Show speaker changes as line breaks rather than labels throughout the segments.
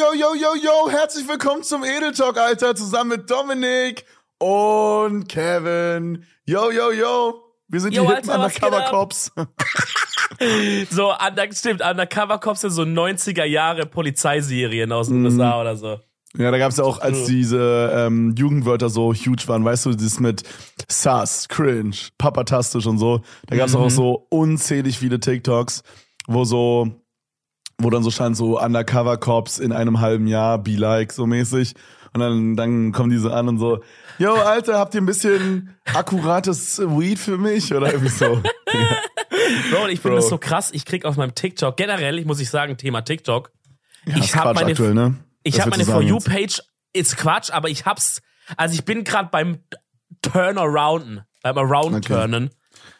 yo, yo, yo, yo, herzlich willkommen zum Edel Talk, Alter, zusammen mit Dominik und Kevin. Yo, yo, yo. Wir sind
Yo,
die
Alter,
Undercover? Cops.
So, under, stimmt, Undercover Cops sind so 90er Jahre Polizeiserien aus den
Mhm.
USA oder so.
Ja, da gab's ja auch, als diese ähm, Jugendwörter so huge waren, weißt du, das mit Sass, Cringe, Papatastisch und so. Da gab's
Mhm.
auch so unzählig viele TikToks, wo so, wo dann so stand so Undercover Cops in einem halben Jahr, be like, so mäßig. Und dann, dann kommen diese an und so, yo, Alter, habt ihr ein bisschen akkurates Weed für mich? Oder irgendwie so.
Bro, und ich finde
Bro.
das so krass. Ich krieg auf meinem TikTok, generell, ich muss ich sagen, Thema TikTok.
Ja,
Ich hab
Quatsch
meine-
aktuell, ne?
Ich habe
willst
meine For. You-Page, ist Quatsch, aber ich hab's, also ich bin gerade beim Turnarounden, beim Around-Turnen.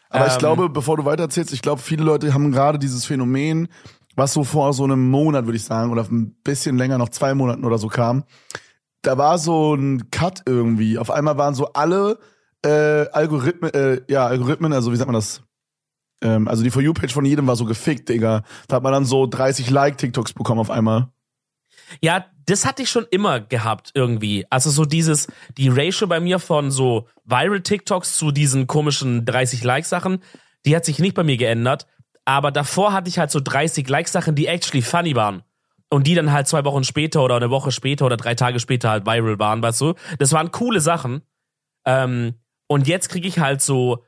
Aber ich
Ähm,
glaube, bevor du weitererzählst, ich glaube, viele Leute haben gerade dieses Phänomen, was so vor so einem Monat, würde ich sagen, oder ein bisschen länger, noch zwei Monaten oder so kam. Da war so ein Cut irgendwie. Auf einmal waren so alle äh, Algorithmen, äh, ja, Algorithmen, also wie sagt man das? Ähm, also die For You-Page von jedem war so gefickt, Digga. Da hat man dann so 30 Like-TikToks bekommen auf einmal.
Ja, das hatte ich schon immer gehabt irgendwie. Also so dieses, die Ratio bei mir von so Viral TikToks zu diesen komischen 30 Like-Sachen, die hat sich nicht bei mir geändert. Aber davor hatte ich halt so 30 Like-Sachen, die actually funny waren. Und die dann halt zwei Wochen später oder eine Woche später oder drei Tage später halt viral waren, weißt du? Das waren coole Sachen. Ähm, und jetzt kriege ich halt so,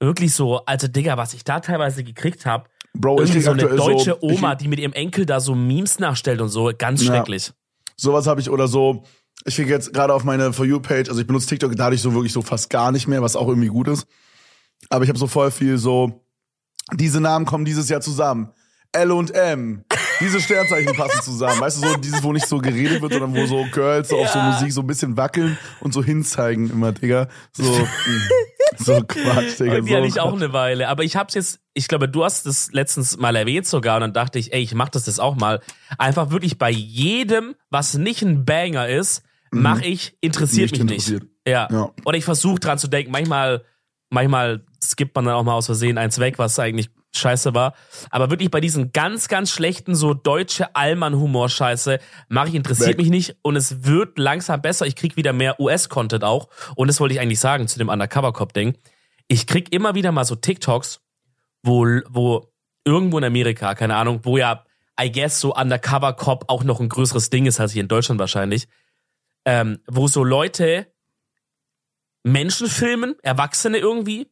wirklich so, also Digga, was ich da teilweise gekriegt habe,
Bro, ich
irgendwie
krieg
so eine deutsche
so, ich,
Oma, die mit ihrem Enkel da so Memes nachstellt und so, ganz schrecklich.
Sowas habe ich oder so. Ich kriege jetzt gerade auf meine For You Page, also ich benutze TikTok dadurch so wirklich so fast gar nicht mehr, was auch irgendwie gut ist. Aber ich habe so voll viel so diese Namen kommen dieses Jahr zusammen. L und M. Diese Sternzeichen passen zusammen. Weißt du, so dieses, wo nicht so geredet wird, sondern wo so Girls so auf so
Ja.
Musik so ein bisschen wackeln und so hinzeigen immer, Digga. So, mh, so Quatsch, Digga.
Und die
so
hatte ich auch
Quatsch.
eine Weile. Aber ich hab's jetzt, ich glaube, du hast es letztens mal erwähnt sogar und dann dachte ich, ey, ich mach das jetzt auch mal. Einfach wirklich bei jedem, was nicht ein Banger ist, mach ich, interessiert
Mhm. Nicht
mich
interessiert.
nicht. Ja.
Ja.
Oder ich versuche dran zu denken. Manchmal, manchmal skippt man dann auch mal aus Versehen eins weg, was eigentlich scheiße war. Aber wirklich bei diesen ganz, ganz schlechten, so deutsche Allmann-Humor-Scheiße, mache ich, interessiert
Weg.
mich nicht. Und es wird langsam besser. Ich krieg wieder mehr US-Content auch. Und das wollte ich eigentlich sagen zu dem Undercover-Cop-Ding. Ich krieg immer wieder mal so TikToks, wo, wo irgendwo in Amerika, keine Ahnung, wo ja, I guess, so Undercover-Cop auch noch ein größeres Ding ist als hier in Deutschland wahrscheinlich, ähm, wo so Leute Menschen filmen, Erwachsene irgendwie,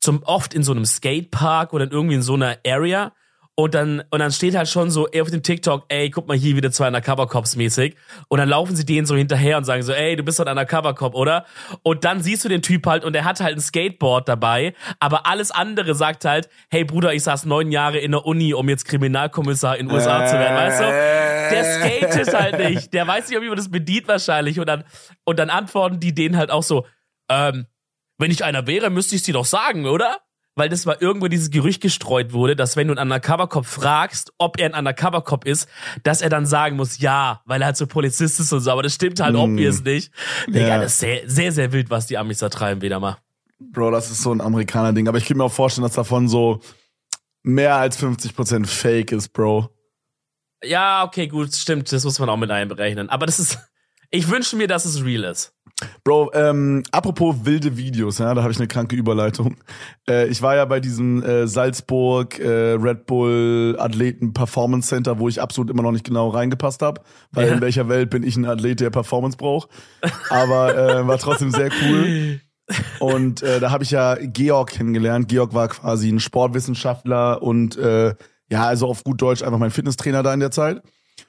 zum oft in so einem Skatepark oder irgendwie in so einer Area und dann und dann steht halt schon so ey, auf dem TikTok, ey, guck mal hier wieder zwei Undercover Cops mäßig und dann laufen sie denen so hinterher und sagen so, ey, du bist doch ein Undercover Cop, oder? Und dann siehst du den Typ halt und der hat halt ein Skateboard dabei, aber alles andere sagt halt, hey Bruder, ich saß neun Jahre in der Uni, um jetzt Kriminalkommissar in den USA zu werden, weißt du? Der skatet halt nicht. Der weiß nicht, wie man das bedient wahrscheinlich. Und dann, und dann antworten die denen halt auch so, ähm, wenn ich einer wäre, müsste ich es dir doch sagen, oder? Weil das war irgendwo dieses Gerücht gestreut wurde, dass wenn du einen Undercover-Cop fragst, ob er ein Undercover-Cop ist, dass er dann sagen muss, ja, weil er halt so Polizist ist und so. Aber das stimmt halt
Mm.
obvious nicht. Digga,
Ja.
das ist sehr, sehr, sehr wild, was die Amis da treiben wieder mal.
Bro, das ist so ein Amerikaner-Ding. Aber ich kann mir auch vorstellen, dass davon so mehr als 50% Fake ist, Bro.
Ja, okay, gut, stimmt. Das muss man auch mit einberechnen. Aber das ist, ich wünsche mir, dass es real ist.
Bro, ähm, apropos wilde Videos, ja, da habe ich eine kranke Überleitung. Äh, ich war ja bei diesem äh, Salzburg äh, Red Bull Athleten Performance Center, wo ich absolut immer noch nicht genau reingepasst habe, weil
Ja.
in welcher Welt bin ich ein Athlet, der Performance braucht. Aber äh, war trotzdem sehr cool. Und äh, da habe ich ja Georg kennengelernt. Georg war quasi ein Sportwissenschaftler und äh, ja, also auf gut Deutsch einfach mein Fitnesstrainer da in der Zeit.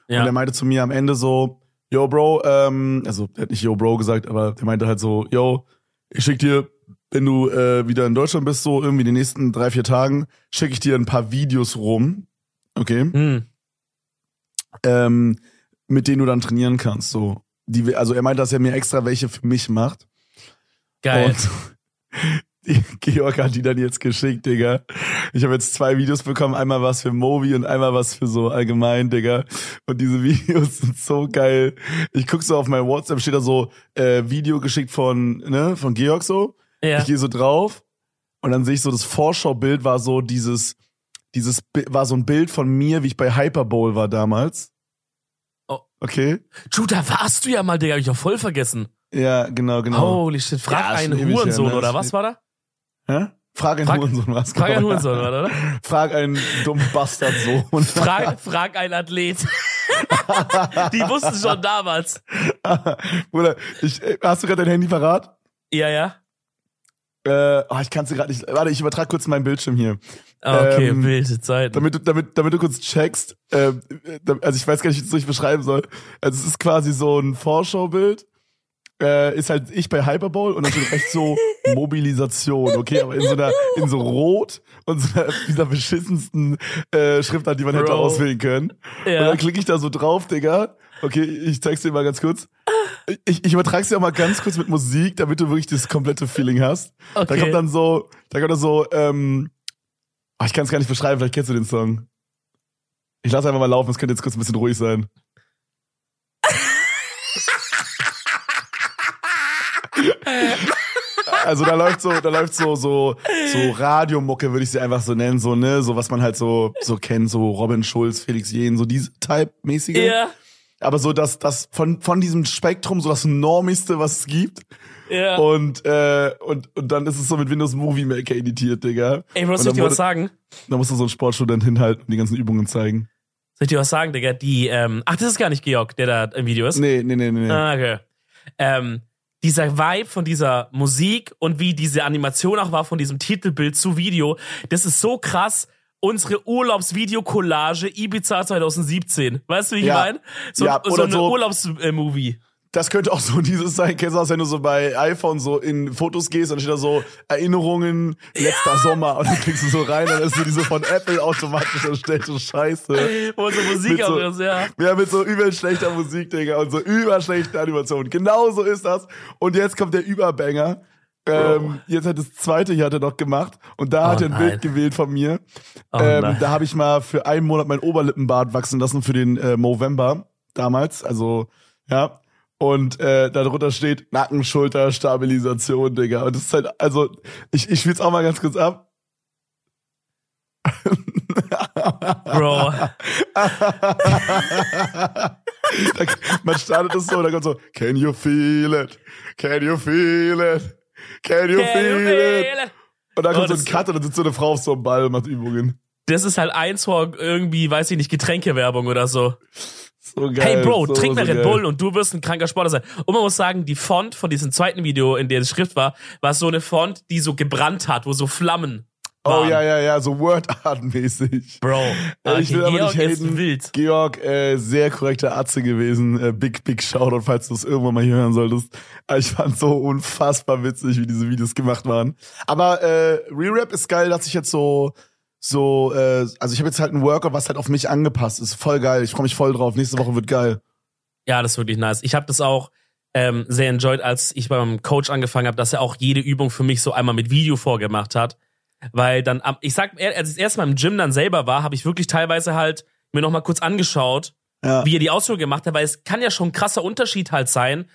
Und
Ja.
er meinte zu mir am Ende so, yo Bro, ähm, also er hat nicht yo Bro gesagt, aber der meinte halt so, yo, ich schick dir, wenn du äh, wieder in Deutschland bist, so irgendwie die nächsten drei, vier Tagen, schicke ich dir ein paar Videos rum, okay,
Hm.
ähm, mit denen du dann trainieren kannst, so. Die, also er meinte, dass er mir extra welche für mich macht.
Geil.
Und Georg hat die dann jetzt geschickt, Digga. Ich habe jetzt zwei Videos bekommen, einmal was für Movi und einmal was für so allgemein, Digga. Und diese Videos sind so geil. Ich guck so auf mein WhatsApp, steht da so äh, Video geschickt von ne von Georg so.
ja.
Ich gehe so drauf und dann sehe ich so das Vorschaubild war so dieses dieses war so ein Bild von mir, wie ich bei Hyperbowl war damals.
Oh.
Okay?
Du, da warst du ja mal, Digga, hab ich auch voll vergessen.
Ja, genau, genau.
Holy shit, frag
Ja,
einen Hurensohn,
ne?
oder was war da?
Hä? Frag einen Hurensohn was.
Frag einen
genau.
Hurensohn, oder?
Frag einen dummen Bastardsohn.
Frag, frag einen Athlet. Die wussten schon damals.
Bruder, ich, hast du gerade dein Handy parat?
Ja, ja.
Äh, oh, ich kann es gerade nicht. Warte, ich übertrage kurz meinen Bildschirm hier.
Ah, Okay,
Ähm,
wilde Zeiten.
Damit du, damit, damit du kurz checkst, äh, also ich weiß gar nicht, wie ich es euch beschreiben soll. Also es ist quasi so ein Vorschaubild. Äh, ist halt ich bei Hyperbowl und dann steht rechts so Mobilisation, okay, aber in so einer, in so Rot und so einer, dieser beschissensten äh, Schriftart, die man hätte
Bro.
auswählen können. Und
ja.
dann klicke ich da so drauf, Digga. Okay, ich zeig's dir mal ganz kurz. Ich, ich übertrag's dir auch mal ganz kurz mit Musik, damit du wirklich das komplette Feeling hast. Da
Okay.
kommt dann so, da kommt dann so, ähm, ach, ich kann es gar nicht beschreiben, vielleicht kennst du den Song. Ich lasse einfach mal laufen, es könnte jetzt kurz ein bisschen ruhig sein. Also da läuft so, da läuft so, so, so Radiomucke, würde ich sie einfach so nennen, so, ne, so was man halt so, so kennt, so Robin Schulz, Felix Jähn, so diese Type-mäßige.
ja,
Aber so das, das von, von diesem Spektrum so das Normigste, was es gibt.
ja.
Und, äh, und, und dann ist es so mit Windows Movie Maker editiert, Digga.
Ey, Bro, soll ich dir
wurde-
was sagen?
Da musst du so einen Sportstudent hinhalten und die ganzen Übungen zeigen.
Soll ich dir was sagen, Digga? Die, ähm, ach, das ist gar nicht Georg, der da im Video ist.
Nee, nee, nee, nee. nee.
Ah, okay. Ähm, dieser Vibe von dieser Musik und wie diese Animation auch war von diesem Titelbild zu Video, das ist so krass. Unsere Urlaubsvideo-Collage Ibiza 2017. Weißt du, wie ich
Ja.
meine? So,
Ja,
so eine
so-
Urlaubsmovie.
Das könnte auch so dieses sein, kennst du das, wenn du so bei iPhone so in Fotos gehst und dann steht da so Erinnerungen letzter Sommer und dann klickst du so rein, dann ist so diese von Apple automatisch erstellte Scheiße.
Wo so Musik
so-
auch ist, ja.
Ja, mit so übel schlechter Musik, Digga, und so überschlechten Animationen. Genau so ist das. Und jetzt kommt der Überbanger. Ähm, jetzt hat das zweite hier hat er noch gemacht und da
Oh
hat er ein
nein.
Bild gewählt von mir.
Oh
ähm, da habe ich mal für einen Monat mein Oberlippenbart wachsen lassen für den äh, Movember damals. Also, ja. Und äh, darunter steht Nacken, Schulter, Stabilisation, Digga. Und das ist halt, also, ich, ich spiel's auch mal ganz kurz ab.
Bro.
Man startet es so und dann kommt so, can you feel it? Can you feel it? Can you feel it? Und dann
Oh,
kommt so
das-
ein Cut und dann sitzt so eine Frau auf so einem Ball und macht Übungen.
Das ist halt eins vor irgendwie, weiß ich nicht, Getränkewerbung oder so.
So geil.
Hey Bro,
so,
trink mal
so
Red
geil.
Bull und du wirst ein kranker Sportler sein. Und man muss sagen, die Font von diesem zweiten Video, in der die Schrift war, war so eine Font, die so gebrannt hat, wo so Flammen
Oh
waren.
ja, ja, ja, so Word Art mäßig.
Bro,
Äh, ich will aber
Georg
nicht
ist
haten.
wild.
Georg, äh, sehr korrekter Atze gewesen. Äh, big, big Shoutout, falls du es irgendwann mal hier hören solltest. Aber ich fand so unfassbar witzig, wie diese Videos gemacht waren. Aber äh, Re-Rap ist geil, dass ich jetzt so so, äh, also ich habe jetzt halt einen Worker, was halt auf mich angepasst ist. Voll geil. Ich freue mich voll drauf. Nächste Woche wird geil.
Ja, das ist wirklich nice. Ich habe das auch ähm, sehr enjoyed, als ich beim Coach angefangen habe, dass er auch jede Übung für mich so einmal mit Video vorgemacht hat. Weil dann, ich sag, als ich das erste Mal im Gym dann selber war, habe ich wirklich teilweise halt mir noch mal kurz angeschaut,
Ja.
wie er die Ausführung gemacht hat, weil es kann ja schon ein krasser Unterschied halt sein.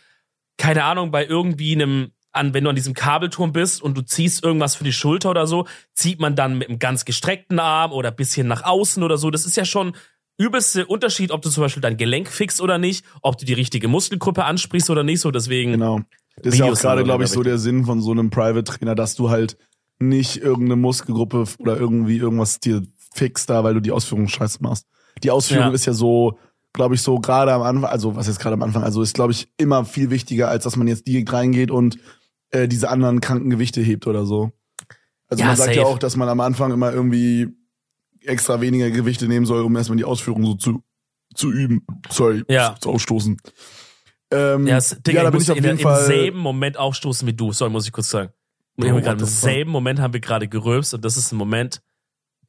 Keine Ahnung, bei irgendwie einem, an, wenn du an diesem Kabelturm bist und du ziehst irgendwas für die Schulter oder so, zieht man dann mit einem ganz gestreckten Arm oder bisschen nach außen oder so. Das ist ja schon übelste Unterschied, ob du zum Beispiel dein Gelenk fixst oder nicht, ob du die richtige Muskelgruppe ansprichst oder nicht. So deswegen.
Genau. Das ist ja auch
Videos
gerade, glaube ich, so der Sinn von so einem Private Trainer, dass du halt nicht irgendeine Muskelgruppe oder irgendwie irgendwas dir fixst da, weil du die Ausführung scheiße machst. Die Ausführung
Ja.
ist ja so, glaube ich, so gerade am Anfang, also was jetzt gerade am Anfang, also ist, glaube ich, immer viel wichtiger, als dass man jetzt direkt reingeht und äh, diese anderen kranken Gewichte hebt oder so. Also
Ja,
man sagt ja
safe.
auch, dass man am Anfang immer irgendwie extra weniger Gewichte nehmen soll, um erstmal die Ausführung so zu, zu üben. Sorry,
Ja.
zu ausstoßen. Ähm,
Ja, Digga,
ja, da bin ich auf
in,
jeden
im
Fall.
selben Moment aufstoßen wie du. Sorry, muss ich kurz sagen. Gerade Im selben Moment haben wir gerade gerülpst und das ist ein Moment,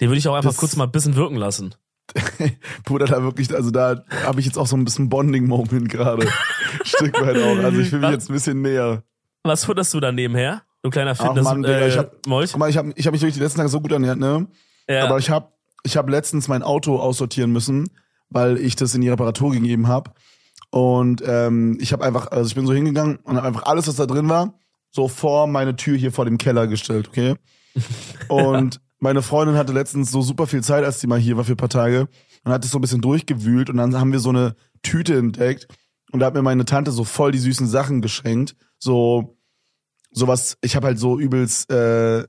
den würde ich auch einfach
Das-
kurz mal ein bisschen wirken lassen.
Bruder, da wirklich, also da habe ich jetzt auch so ein bisschen Bonding-Moment gerade. Stück weit auch. Also ich fühle mich jetzt ein bisschen näher.
Was futterst du da nebenher? Du kleiner
Ach
Fitness
Mann, Digga,
äh,
ich hab-
Molch?
Guck mal, ich habe ich hab mich wirklich die letzten Tage so gut ernährt, ne?
Ja.
Aber ich habe ich hab letztens mein Auto aussortieren müssen, weil ich das in die Reparatur gegeben habe. Und ähm, ich habe einfach, also ich bin so hingegangen und habe einfach alles, was da drin war, so vor meine Tür hier vor dem Keller gestellt, okay? Und meine Freundin hatte letztens so super viel Zeit, als die mal hier war für ein paar Tage. und hat es so ein bisschen durchgewühlt und dann haben wir so eine Tüte entdeckt und da hat mir meine Tante so voll die süßen Sachen geschenkt. So, sowas, ich habe halt so übelst, äh,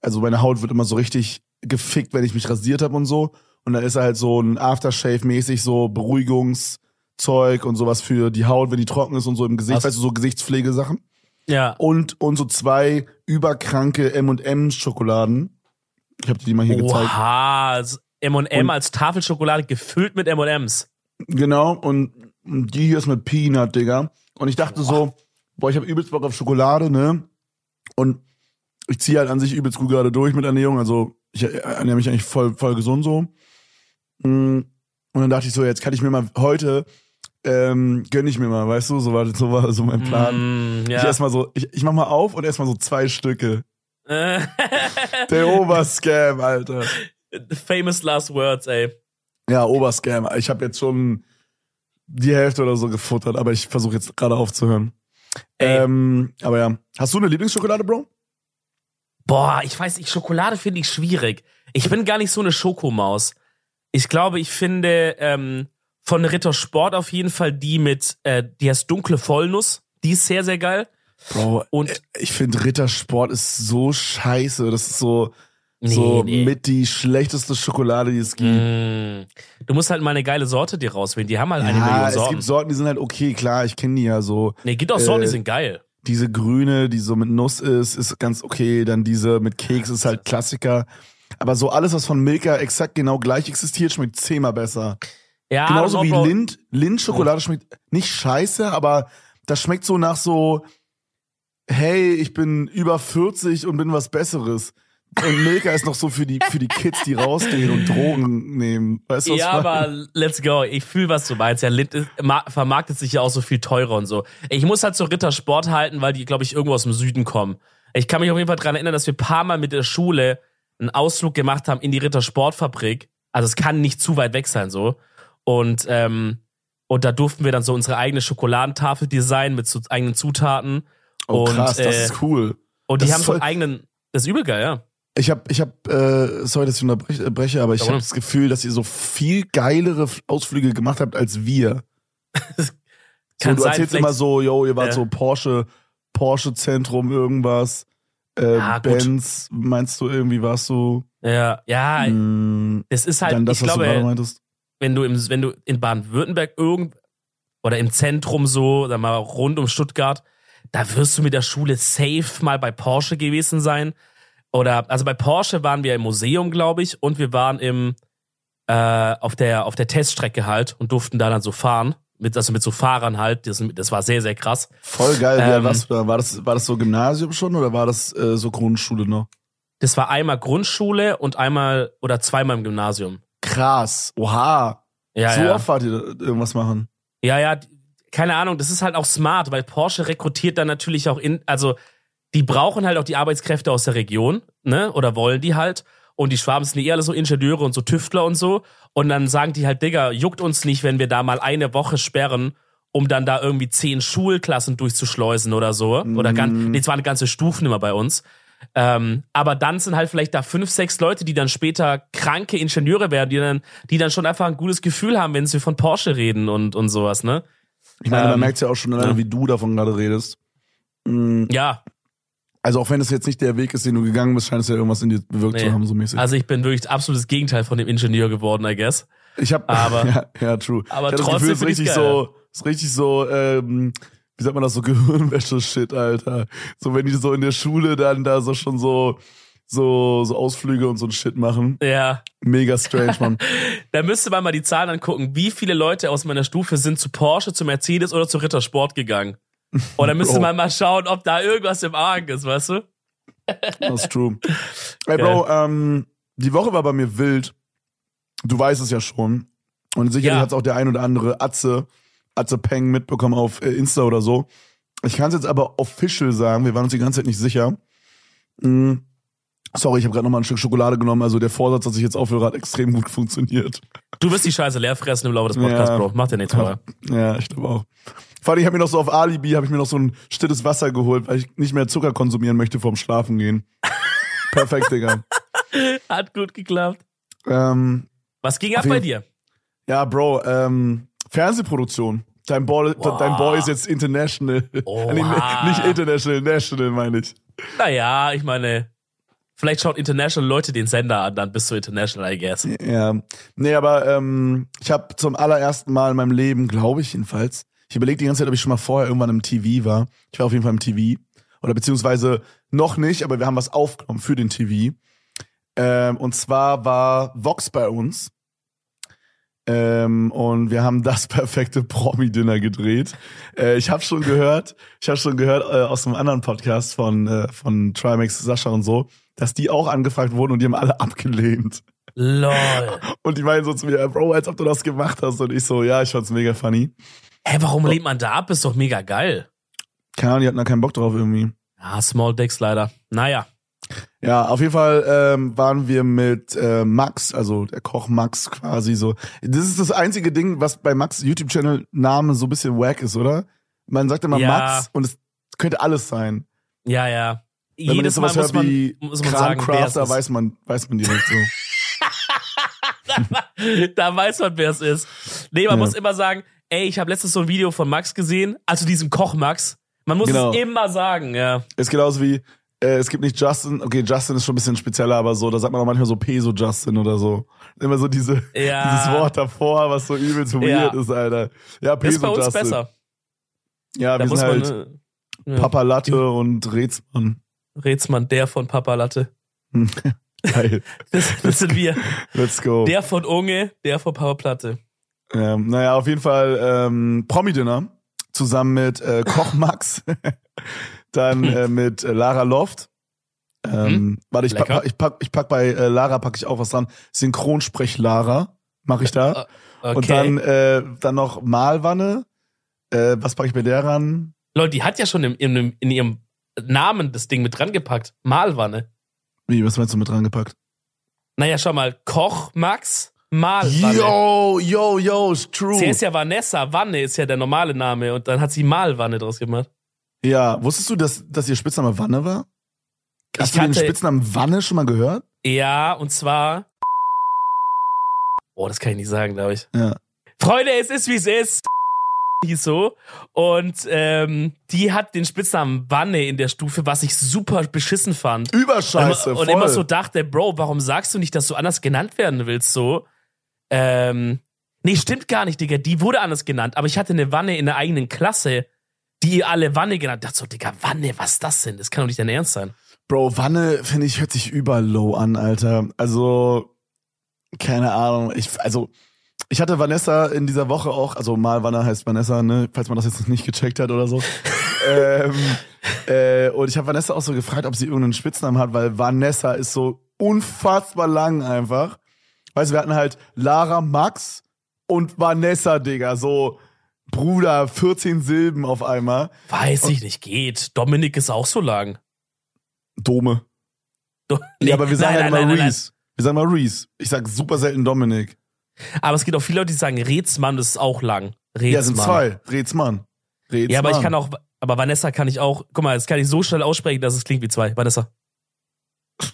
also meine Haut wird immer so richtig gefickt, wenn ich mich rasiert habe und so. Und dann ist halt so ein Aftershave-mäßig so Beruhigungszeug und sowas für die Haut, wenn die trocken ist und so im Gesicht,
Also-
weißt du, so Gesichtspflegesachen.
Ja.
Und, und so zwei überkranke M&M-Schokoladen. Ich habe dir die mal hier gezeigt.
Oha, also M&M als Tafelschokolade gefüllt mit M&Ms.
Genau, und die hier ist mit Peanut, Digga. Und ich dachte so, boah, ich habe übelst Bock auf Schokolade, ne? Und ich ziehe halt an sich übelst gut gerade durch mit Ernährung. Also ich ernähre mich eigentlich voll, voll gesund so. Mm, Und dann dachte ich so, jetzt kann ich mir mal heute ähm, gönn ich mir mal, weißt du, so war, so war so mein Plan.
Mm,
Ich
ja.
ess mal so, ich, ich mach mal auf und ess mal so zwei Stücke. Der Oberscam, Alter.
Famous last words, ey.
Ja, Oberscam. Ich habe jetzt schon die Hälfte oder so gefuttert, aber ich versuche jetzt gerade aufzuhören. Ähm, aber ja. Hast du eine Lieblingsschokolade, Bro?
Boah, ich weiß nicht, Schokolade finde ich schwierig. Ich bin gar nicht so eine Schokomaus. Ich glaube, ich finde ähm, von Ritter Sport auf jeden Fall die mit, äh, die heißt dunkle Vollnuss. Die ist sehr, sehr geil.
Bro,
Und-
äh, ich finde Rittersport ist so scheiße. Das ist so,
Nee,
so
nee.
mit die schlechteste Schokolade, die es gibt.
Mm. Du musst halt mal eine geile Sorte dir rauswählen. Die haben halt eine
Ja,
Million
es
Sorten.
gibt Sorten, die sind halt okay, klar, ich kenne die ja so.
nee, gibt auch Sorten, die
äh,
sind geil.
Diese grüne, die so mit Nuss ist, ist ganz okay. Dann diese mit Keks ist halt Klassiker. Aber so alles, was von Milka exakt genau gleich existiert, schmeckt zehnmal besser.
Ja,
Genauso wie Lind. Lind-Schokolade schmeckt nicht scheiße, aber das schmeckt so nach so, hey, ich bin über 40 und bin was Besseres. Und Milka ist noch so für die, für die Kids, die rausgehen und Drogen nehmen. Weißt du, was
Ja, aber let's go. Ich fühle, was du meinst. Ja, Lind ist, ma- vermarktet sich ja auch so viel teurer und so. Ich muss halt so Ritter Sport halten, weil die, glaube ich, irgendwo aus dem Süden kommen. Ich kann mich auf jeden Fall dran erinnern, dass wir ein paar Mal mit der Schule einen Ausflug gemacht haben in die Ritter Sportfabrik. Also es kann nicht zu weit weg sein so. Und ähm, und da durften wir dann so unsere eigene Schokoladentafel designen mit so eigenen Zutaten.
Oh
und,
krass, das
äh,
ist cool.
Und die
das
haben
ist
so einen eigenen. Das ist übel geil, ja.
Ich hab, ich hab, äh, sorry, dass ich unterbreche, aber ich habe das Gefühl, dass ihr so viel geilere Ausflüge gemacht habt als wir. So,
Kann
du
sein,
erzählst immer so, yo, ihr wart
Ja.
so Porsche, Porsche Zentrum irgendwas, äh,
gut.
Benz, meinst du irgendwie warst du?
Ja, ja.
mh,
Das ist halt,
das,
ich
du
glaube,
meintest.
wenn du im, wenn du in Baden-Württemberg irgend oder im Zentrum so, sag mal rund um Stuttgart, da wirst du mit der Schule safe mal bei Porsche gewesen sein. Oder also bei Porsche waren wir im Museum, glaube ich, und wir waren im äh, auf der auf der Teststrecke halt und durften da dann so fahren mit also mit so Fahrern halt. Das, das war sehr sehr krass.
Voll geil,
ähm,
du da? War das, war das so Gymnasium schon oder war das äh, so Grundschule noch?
Das war einmal Grundschule und einmal oder zweimal im Gymnasium.
Krass, oha.
Ja,
so
ja.
oft wart ihr irgendwas machen.
Ja, ja, keine Ahnung, das ist halt auch smart, weil Porsche rekrutiert dann natürlich auch in, also die brauchen halt auch die Arbeitskräfte aus der Region, ne? Oder wollen die halt. Und die Schwaben sind eher alle so Ingenieure und so Tüftler und so. Und dann sagen die halt, Digga, juckt uns nicht, wenn wir da mal eine Woche sperren, um dann da irgendwie zehn Schulklassen durchzuschleusen oder so. Oder ganz,
Mhm.
nee, es waren ganze Stufen immer bei uns. Ähm, aber dann sind halt vielleicht da fünf, sechs Leute, die dann später kranke Ingenieure werden, die dann, die dann schon einfach ein gutes Gefühl haben, wenn sie von Porsche reden und, und sowas, ne?
Ich meine, man
Ähm,
merkt ja auch schon alleine,
ja.
wie du davon gerade redest. Mm,
Ja,
Also auch wenn es jetzt nicht der Weg ist, den du gegangen bist, scheint es ja irgendwas in dir bewirkt
Nee.
zu haben, so mäßig.
also ich bin wirklich absolutes Gegenteil von dem Ingenieur geworden, I guess.
ich habe
aber-
ja, ja, true.
aber
ich
trotzdem
das Gefühl, es ist richtig
geil.
so, ist richtig so, ähm, wie sagt man das so Gehirnwäsche-Shit, Alter. So wenn die so in der Schule dann da so schon so so so Ausflüge und so ein Shit machen.
Ja,
Mega strange, Mann.
da müsste man mal die Zahlen angucken, wie viele Leute aus meiner Stufe sind zu Porsche, zu Mercedes oder zu Rittersport gegangen. Und dann müsste
Bro.
man mal schauen, ob da irgendwas im Argen ist, weißt du?
Das ist true. Ey, Bro, ähm, die Woche war bei mir wild. Du weißt es ja schon. Und sicherlich
Ja.
hat's auch der ein oder andere Atze, Atze Peng mitbekommen auf äh, Insta oder so. Ich kann es jetzt aber official sagen, wir waren uns die ganze Zeit nicht sicher. Mm, sorry, ich habe gerade noch mal ein Stück Schokolade genommen. Also der Vorsatz, dass ich jetzt aufhöre, hat extrem gut funktioniert.
Du wirst die Scheiße leer fressen im Laufe des Podcasts,
Ja.
Bro. Macht ja nichts, Bruder.
ja ich glaube auch. Vor allem, ich habe mir noch so auf Alibi, habe ich mir noch so ein stilles Wasser geholt, weil ich nicht mehr Zucker konsumieren möchte vorm Schlafen gehen. Perfekt, Digga.
Hat gut geklappt.
Ähm,
Was ging ab bei dir?
Ja, Bro, ähm, Fernsehproduktion. Dein Boy,
Wow.
dein Boy ist jetzt international.
Oha.
Nee, nicht international, national meine ich.
Naja, ich meine, vielleicht schaut International Leute den Sender an, dann bist du International, I guess.
Ja. Nee, aber ähm, ich habe zum allerersten Mal in meinem Leben, glaube ich jedenfalls, ich überlege die ganze Zeit, ob ich schon mal vorher irgendwann im TV war. Ich war auf jeden Fall im TV. Oder beziehungsweise noch nicht, aber wir haben was aufgenommen für den TV. Ähm, und zwar war Vox bei uns. Ähm, und wir haben das perfekte Promi-Dinner gedreht. Äh, ich habe schon gehört, ich habe schon gehört äh, aus einem anderen Podcast von, äh, von Trimax, Sascha und so, dass die auch angefragt wurden und die haben alle abgelehnt.
Lol.
Und die meinen so zu mir, Bro, als ob du das gemacht hast. Und ich so, ja, ich fand's mega funny.
Hä, warum lehnt man da ab? Ist doch mega geil.
Keine Ahnung, die hatten da keinen Bock drauf irgendwie.
Ah, Small Dicks leider. Naja.
Ja, auf jeden Fall ähm, waren wir mit äh, Max, also der Koch Max quasi so. Das ist das einzige Ding, was bei Max YouTube-Channel Name so ein bisschen wack ist, oder? Man sagt immer
Ja.
Max und es könnte alles sein.
Ja, ja.
Wenn
Jedes Mal
sowas
muss
hört
man,
wie
muss man sagen, ist.
weiß man, weiß man direkt so.
da weiß man, wer es ist. Nee, man
Ja.
muss immer sagen, ey, ich habe letztens so ein Video von Max gesehen, also diesem Koch Max. Man muss
Genau.
es immer sagen, ja.
ist genauso wie, äh, es gibt nicht Justin, okay, Justin ist schon ein bisschen spezieller, aber so, da sagt man auch manchmal so Peso Justin oder so. Immer so diese,
Ja.
dieses Wort davor, was so übelst
Ja.
weird ist, Alter. Ja,
Das ist
Peso
bei uns
Justin.
besser.
Ja,
Da
wir sind halt
äh, ja.
Papa Latte und Rätsmann.
Rätsmann, der von Papa Latte.
Geil.
Das, das sind wir.
Let's go.
Der von Unge, der von Papa Platte.
Ähm, naja, auf jeden Fall ähm, Promi-Dinner zusammen mit äh, Koch Max, dann äh, mit äh, Lara Loft. Ähm, Warte, ich pack, ich, pack, ich pack bei äh, Lara pack ich auch was dran. Synchronsprech Lara mache ich da.
Okay.
Und dann, äh, dann noch Malwanne. Äh, was packe ich bei der ran?
Leute, die hat ja schon in, in, in ihrem Namen das Ding mit dran gepackt. Malwanne.
Wie, was meinst du mit dran gepackt?
Naja, schau mal, Koch Max, Malwanne.
Yo, yo, yo, ist true.
Sie ist ja Vanessa, Wanne ist ja der normale Name und dann hat sie Malwanne draus gemacht.
Ja, wusstest du, dass, dass ihr Spitzname Wanne war? Hast
Ich
du den
kannte-
Spitznamen Wanne schon mal gehört?
Ja, und zwar. Oh, das kann ich nicht sagen, glaube ich.
Ja.
Freunde, es ist wie es ist. Hieß so. Und ähm, die hat den Spitznamen Wanne in der Stufe, was ich super beschissen fand.
Überscheiße,
und, und immer so dachte, Bro, warum sagst du nicht, dass du anders genannt werden willst, so? Ähm, nee, stimmt gar nicht, Digga. Die wurde anders genannt, aber ich hatte eine Wanne in der eigenen Klasse, die alle Wanne genannt. Ich dachte so, Digga, Wanne, was ist das denn? Das kann doch nicht dein Ernst sein.
Bro, Wanne, finde ich, hört sich über low an, Alter. Also, keine Ahnung. Ich, also, ich hatte Vanessa in dieser Woche auch, also mal Wanne heißt Vanessa, ne, falls man das jetzt nicht gecheckt hat oder so. ähm, äh, und ich habe Vanessa auch so gefragt, ob sie irgendeinen Spitznamen hat, weil Vanessa ist so unfassbar lang einfach. Weißt du, wir hatten halt Lara, Max und Vanessa, Digga, so Bruder, 14 Silben auf einmal.
Weiß ich nicht, geht. Dominik ist auch so lang.
Dome.
Do
ja, aber wir sagen
nein,
halt
nein,
immer
nein,
Reese. Wir sagen mal Reese. Ich sag super selten Dominik.
Aber es gibt auch viele Leute, die sagen Rätsmann, das ist auch lang. Rätsmann.
Ja, sind zwei. Rätsmann. Rätsmann.
Ja, aber ich kann auch, aber Vanessa kann ich auch, guck mal, das kann ich so schnell aussprechen, dass es klingt wie zwei. Vanessa.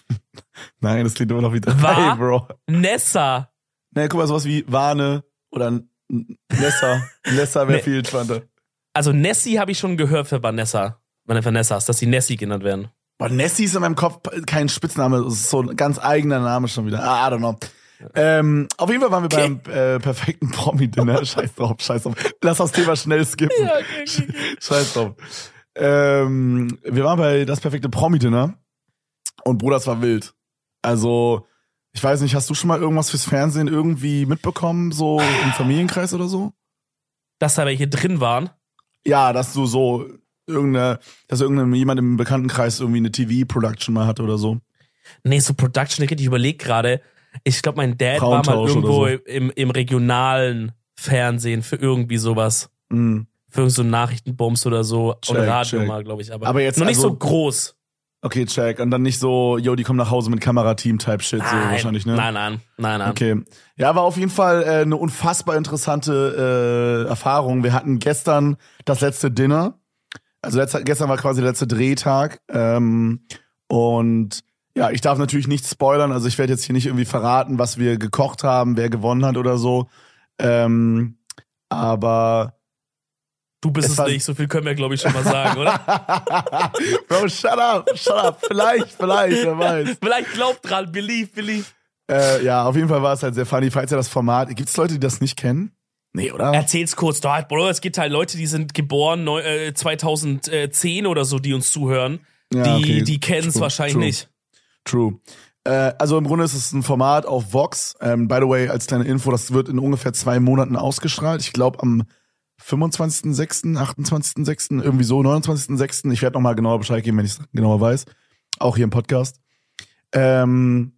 Nein, das klingt immer noch wie drei,
Wa-
Bro.
Nessa.
Nee, guck mal, sowas wie Warne oder Nessa. Nessa wäre viel entspannter.
Also Nessie habe ich schon gehört für Vanessa. Meine Vanessas, dass sie Nessie genannt werden.
Boah, Nessie ist in meinem Kopf kein Spitzname, das ist so ein ganz eigener Name schon wieder. Ah, I don't know. Ähm, auf jeden Fall waren wir
Okay.
beim äh, perfekten Promi-Dinner. scheiß drauf, scheiß drauf. Lass das Thema schnell skippen. Scheiß drauf. Ähm, wir waren bei das perfekte Promi-Dinner und Bruder, das war wild. Also, ich weiß nicht, hast du schon mal irgendwas fürs Fernsehen irgendwie mitbekommen, so im Familienkreis oder so?
Dass da welche drin waren.
Ja, dass du so irgendeine, dass irgendein jemand im Bekanntenkreis irgendwie eine TV-Production mal hatte oder so.
Nee, so Production, ich überlege gerade. Ich glaube, mein Dad war mal irgendwo
oder
im, im regionalen Fernsehen für irgendwie sowas.
Mhm.
Für irgend so Nachrichtenbums oder so.
Check,
oder Radio
check.
mal, glaube ich. Aber,
Aber jetzt
noch nicht
also-
so groß.
Okay, check. Und dann nicht so, yo, die kommen nach Hause mit Kamerateam-Type-Shit, so
Nein,
wahrscheinlich, ne?
Nein, nein, nein, nein.
Okay. Ja, war auf jeden Fall äh, eine unfassbar interessante äh, Erfahrung. Wir hatten gestern das letzte Dinner. Also letzter, gestern war quasi der letzte Drehtag. Ähm, und ja, ich darf natürlich nicht spoilern. Also ich werde jetzt hier nicht irgendwie verraten, was wir gekocht haben, wer gewonnen hat oder so. Ähm, aber
Du bist
Es
es, nicht, so viel können wir, glaube ich, schon mal sagen, oder?
Bro, shut up, shut up. Vielleicht, vielleicht, wer weiß.
Vielleicht glaubt dran, believe, believe.
Äh, ja, auf jeden Fall war es halt sehr funny. Falls ihr das Format, gibt es Leute, die das nicht kennen? Nee, oder?
Erzähl's kurz, da, Bro, es gibt halt Leute, die sind geboren neu, äh, 2010 oder so, die uns zuhören.
Ja,
die
okay.
die kennen es wahrscheinlich
true.
nicht.
True. Äh, also im Grunde ist es ein Format auf Vox. Ähm, by the way, als kleine Info, das wird in ungefähr zwei Monaten ausgestrahlt. Ich glaube am 25.06., 28.06., irgendwie so, 29.06. Ich werde nochmal genauer Bescheid geben, wenn ich es genauer weiß. Auch hier im Podcast. Ähm,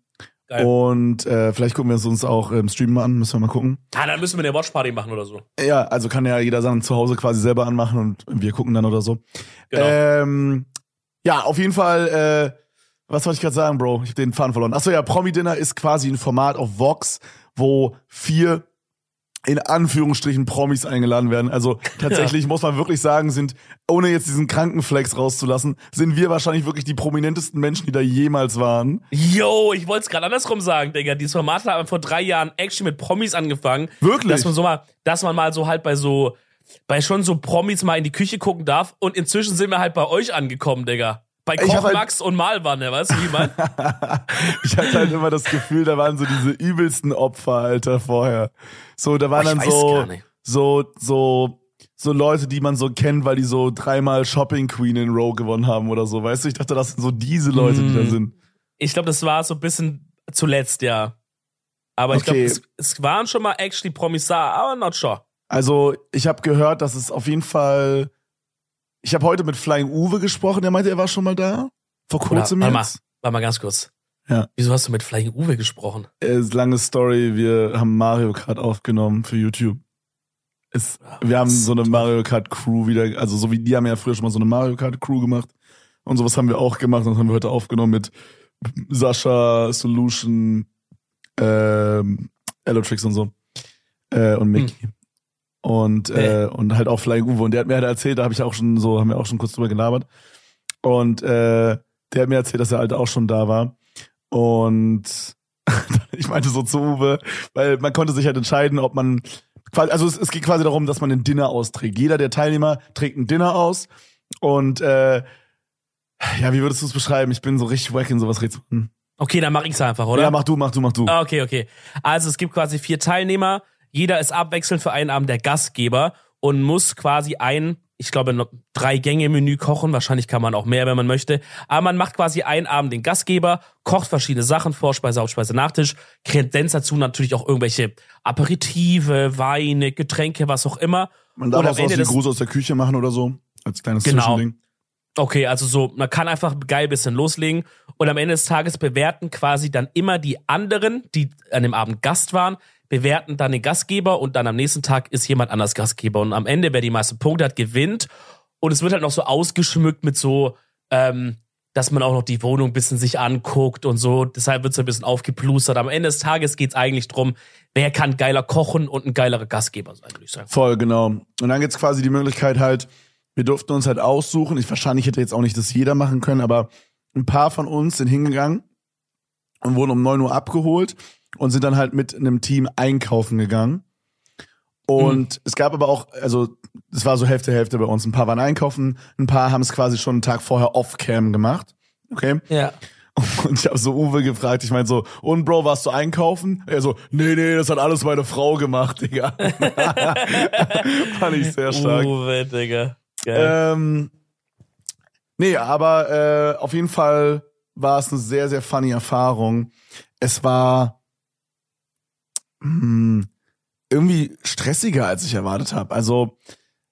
Geil.
und äh, vielleicht gucken wir es uns auch im Stream mal an, müssen wir mal gucken.
Ah, dann müssen wir eine Watchparty machen oder so.
Ja, also kann ja jeder dann zu Hause quasi selber anmachen und wir gucken dann oder so.
Genau.
Ähm, ja, auf jeden Fall, äh, was wollte ich gerade sagen, Bro? Ich hab den Faden verloren. Achso, ja, Promi-Dinner ist quasi ein Format auf Vox, wo vier in Anführungsstrichen Promis eingeladen werden. Also tatsächlich muss man wirklich sagen, sind, ohne jetzt diesen Krankenflex rauszulassen, sind wir wahrscheinlich wirklich die prominentesten Menschen, die da jemals waren.
Yo, ich wollte es gerade andersrum sagen, Digga. Dieses Format hat vor drei Jahren Action mit Promis angefangen.
Wirklich?
Dass man so mal, dass man mal so halt bei so, bei schon so Promis mal in die Küche gucken darf. Und inzwischen sind wir halt bei euch angekommen, Digga. Bei Koch
halt-
Max und Malwanne, weißt du, wie ich mein?
ich hatte halt immer das Gefühl, da waren so diese übelsten Opfer, Alter, vorher. So, da waren dann so, so, so, so Leute, die man so kennt, weil die so dreimal Shopping Queen in Row gewonnen haben oder so. Weißt du, ich dachte, das sind so diese Leute, die da
Mm.
sind.
Ich glaube, das war so ein bisschen zuletzt, ja. Aber ich
Okay.
glaube, es, es waren schon mal actually Promis da, aber not sure.
Also, ich habe gehört, dass es auf jeden Fall. Ich habe heute mit Flying Uwe gesprochen, der meinte, er war schon mal da. Vor
Oder,
kurzem
mal,
jetzt.
warte mal ganz kurz.
Ja.
Wieso hast du mit Flying Uwe gesprochen?
Äh, Ist lange Story, wir haben Mario Kart aufgenommen für YouTube. Es, wir haben so eine Mario Kart Crew wieder, also so wie die haben ja früher schon mal so eine Mario Kart Crew gemacht. Und sowas haben wir auch gemacht und das haben wir heute aufgenommen mit Sascha, Solution, ähm, Elotrix und so. Äh, und Mickey. Und, äh, und halt auch Flying Uwe. Und der hat mir halt erzählt, da habe ich auch schon so, haben wir auch schon kurz drüber gelabert. Und äh, der hat mir erzählt, dass er halt auch schon da war. Und ich meinte so zu Uwe, weil man konnte sich halt entscheiden, ob man also es, es geht quasi darum, dass man ein Dinner austrägt. Jeder der Teilnehmer trägt ein Dinner aus und äh, ja, wie würdest du es beschreiben? Ich bin so richtig wack in sowas Rätsel.
Okay, dann mach ich's einfach, oder?
Ja, mach du, mach du, mach du.
Ah, okay, okay. Also es gibt quasi vier Teilnehmer. Jeder ist abwechselnd für einen Abend der Gastgeber und muss quasi ein, ich glaube, drei Gänge Menü kochen. Wahrscheinlich kann man auch mehr, wenn man möchte. Aber man macht quasi einen Abend den Gastgeber, kocht verschiedene Sachen, Vorspeise, Hauptspeise, Nachtisch, kredenzt dazu natürlich auch irgendwelche Aperitive, Weine, Getränke, was auch immer.
Man darf
am
auch sowas wie Gruß aus der Küche machen oder so. Als kleines
Genau.
Zwischending.
Okay, also so, man kann einfach geil bisschen loslegen und am Ende des Tages bewerten quasi dann immer die anderen, die an dem Abend Gast waren, bewerten dann den Gastgeber und dann am nächsten Tag ist jemand anders Gastgeber und am Ende, wer die meisten Punkte hat, gewinnt und es wird halt noch so ausgeschmückt mit so, ähm, dass man auch noch die Wohnung ein bisschen sich anguckt und so, deshalb wird es ein bisschen aufgeplustert. Am Ende des Tages geht's eigentlich drum, wer kann geiler kochen und ein geilerer Gastgeber sein, würde ich sagen.
Voll, genau. Und dann gibt's quasi die Möglichkeit halt, wir durften uns halt aussuchen. Ich wahrscheinlich hätte jetzt auch nicht das jeder machen können, aber ein paar von uns sind hingegangen und wurden um 9 Uhr abgeholt und sind dann halt mit einem Team einkaufen gegangen. Und es gab aber auch, also es war so Hälfte, Hälfte bei uns. Ein paar waren einkaufen, ein paar haben es quasi schon einen Tag vorher off-cam gemacht. Okay?
Ja.
Und ich habe so Uwe gefragt, ich meine so, und Bro, warst du einkaufen? Er so, nee, nee, das hat alles meine Frau gemacht, Digga. Fand ich sehr stark.
Uwe, Digga. Geil.
Ähm, nee, aber äh, auf jeden Fall war es eine sehr, sehr funny Erfahrung. Es war mh, irgendwie stressiger, als ich erwartet habe. Also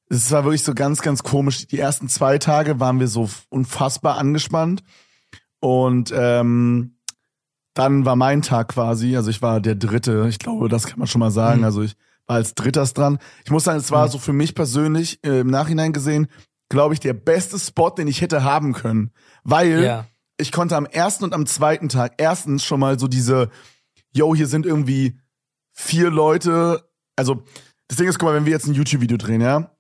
es war wirklich so ganz, ganz komisch. Die ersten zwei Tage waren wir so unfassbar angespannt. Und ähm, dann war mein Tag quasi, also ich war der Dritte, ich glaube, das kann man schon mal sagen.
Mhm.
Also ich war als Dritters dran. Ich muss sagen, es war
Mhm.
so für mich persönlich äh, im Nachhinein gesehen, glaube ich, der beste Spot, den ich hätte haben können. Weil
ja.
ich konnte am ersten und am zweiten Tag erstens schon mal so diese, yo, hier sind irgendwie vier Leute. Also, das Ding ist, guck mal, wenn wir jetzt ein YouTube-Video drehen, ja,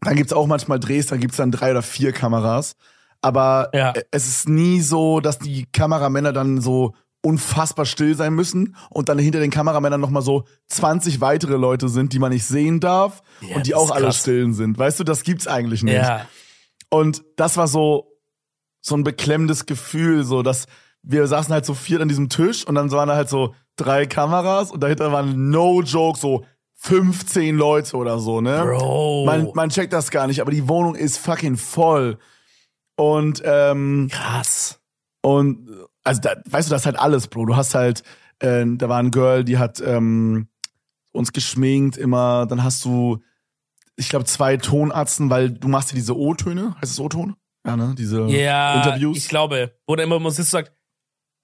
dann gibt's auch manchmal Drehs, da gibt's dann drei oder vier Kameras. Aber
Ja.
es ist nie so, dass die Kameramänner dann so unfassbar still sein müssen und dann hinter den Kameramännern nochmal so 20 weitere Leute sind, die man nicht sehen darf
Ja,
und die auch alle
krass.
still sind. Weißt du, das gibt's eigentlich nicht.
Ja.
Und das war so, so ein beklemmendes Gefühl, so dass wir saßen halt so vier an diesem Tisch und dann waren da halt so drei Kameras und dahinter waren no joke so 15 Leute oder so, ne?
Bro.
Man, man checkt das gar nicht, aber die Wohnung ist fucking voll. Und, ähm,
Krass.
und, also, da, weißt du, das ist halt alles, Bro. Du hast halt, äh, da war ein Girl, die hat ähm, uns geschminkt immer. Dann hast du, ich glaube, zwei Tonarzten, weil du machst dir diese O-Töne. Heißt es O-Ton? Ja, ne? Diese
Ja,
Interviews.
ich glaube. Wo dann immer und sagt,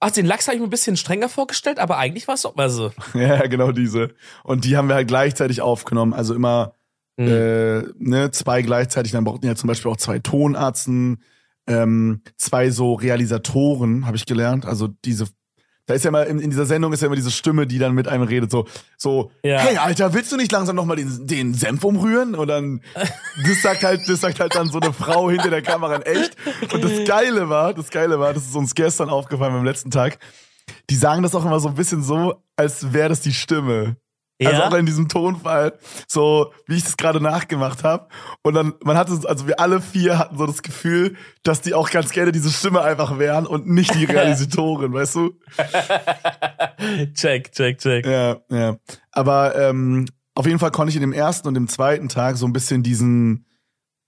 ach, den Lachs habe ich mir ein bisschen strenger vorgestellt, aber eigentlich war es doch mal so.
ja, genau diese. Und die haben wir halt gleichzeitig aufgenommen. Also immer
Hm.
äh, ne, zwei gleichzeitig. Dann brauchten ja zum Beispiel auch zwei Tonarzten, ähm, zwei so Realisatoren, habe ich gelernt. Also diese, da ist ja immer in, in dieser Sendung ist ja immer diese Stimme, die dann mit einem redet, so, so,
Ja.
hey Alter, willst du nicht langsam nochmal den, den Senf umrühren? Und dann, das sagt halt, das sagt halt dann so eine Frau hinter der Kamera in echt. Und das Geile war, das Geile war, das ist uns gestern aufgefallen beim letzten Tag. Die sagen das auch immer so ein bisschen so, als wäre das die Stimme. Also
Ja?
auch in diesem Tonfall, so wie ich das gerade nachgemacht habe. Und dann, man hatte, also wir alle vier hatten so das Gefühl, dass die auch ganz gerne diese Stimme einfach wären und nicht die Realisatorin, weißt du?
check, check, check.
Ja, ja. Aber ähm, auf jeden Fall konnte ich in dem ersten und dem zweiten Tag so ein bisschen diesen,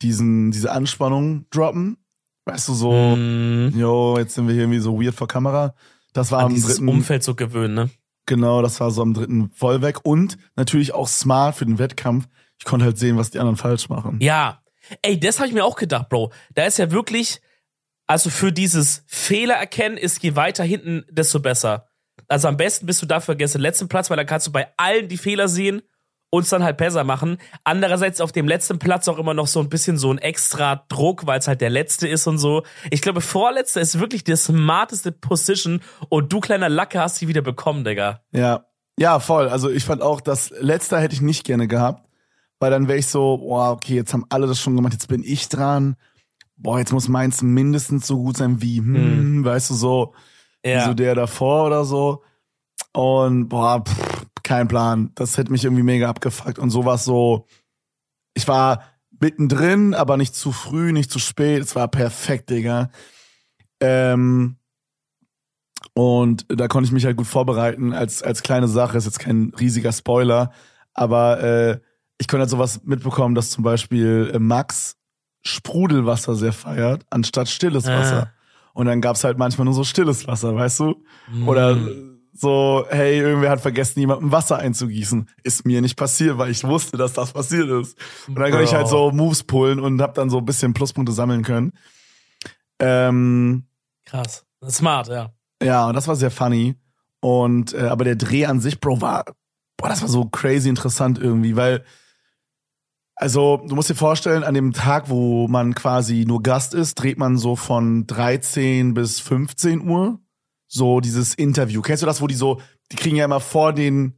diesen, diese Anspannung droppen. Weißt du, so,
Mm,
yo, jetzt sind wir hier irgendwie so weird vor Kamera. Das war
an
am
dieses
dritten,
Umfeld so gewöhnen, ne?
Genau, das war so am dritten voll weg. Und natürlich auch smart für den Wettkampf. Ich konnte halt sehen, was die anderen falsch machen.
Ja. Ey, das habe ich mir auch gedacht, Bro. Da ist ja wirklich, also für dieses Fehler erkennen ist je weiter hinten, desto besser. Also am besten bist du dafür gestern letzten Platz, weil da kannst du bei allen die Fehler sehen und es dann halt besser machen. Andererseits auf dem letzten Platz auch immer noch so ein bisschen so ein extra Druck, weil es halt der letzte ist und so. Ich glaube, vorletzter ist wirklich die smarteste Position und du kleiner Lacke hast sie wieder bekommen, Digga.
Ja, ja, voll. Also ich fand auch, das letzte hätte ich nicht gerne gehabt, weil dann wäre ich so, boah, okay, jetzt haben alle das schon gemacht, jetzt bin ich dran. Boah, jetzt muss meins mindestens so gut sein wie, hm, weißt du, so, wie
Ja.
so der davor oder so. Und boah, pff, kein Plan. Das hätte mich irgendwie mega abgefuckt. Und so war so, ich war mittendrin, aber nicht zu früh, nicht zu spät. Es war perfekt, Digga. Ähm, und da konnte ich mich halt gut vorbereiten als, als kleine Sache. Ist jetzt kein riesiger Spoiler. Aber äh, ich konnte halt sowas mitbekommen, dass zum Beispiel äh, Max Sprudelwasser sehr feiert, anstatt stilles
Ah.
Wasser. Und dann gab's halt manchmal nur so stilles Wasser, weißt du? Oder
Mm.
So, hey, irgendwer hat vergessen, jemandem Wasser einzugießen. Ist mir nicht passiert, weil ich wusste, dass das passiert ist. Und dann konnte ich halt so Moves pullen und hab dann so ein bisschen Pluspunkte sammeln können. Ähm,
Krass. Smart, ja.
ja, und das war sehr funny. Und äh, aber der Dreh an sich, Bro, war, boah, das war so crazy interessant irgendwie, weil also du musst dir vorstellen, an dem Tag, wo man quasi nur Gast ist, dreht man so von 13 bis 15 Uhr so dieses Interview. Kennst du das, wo die so, die kriegen ja immer vor den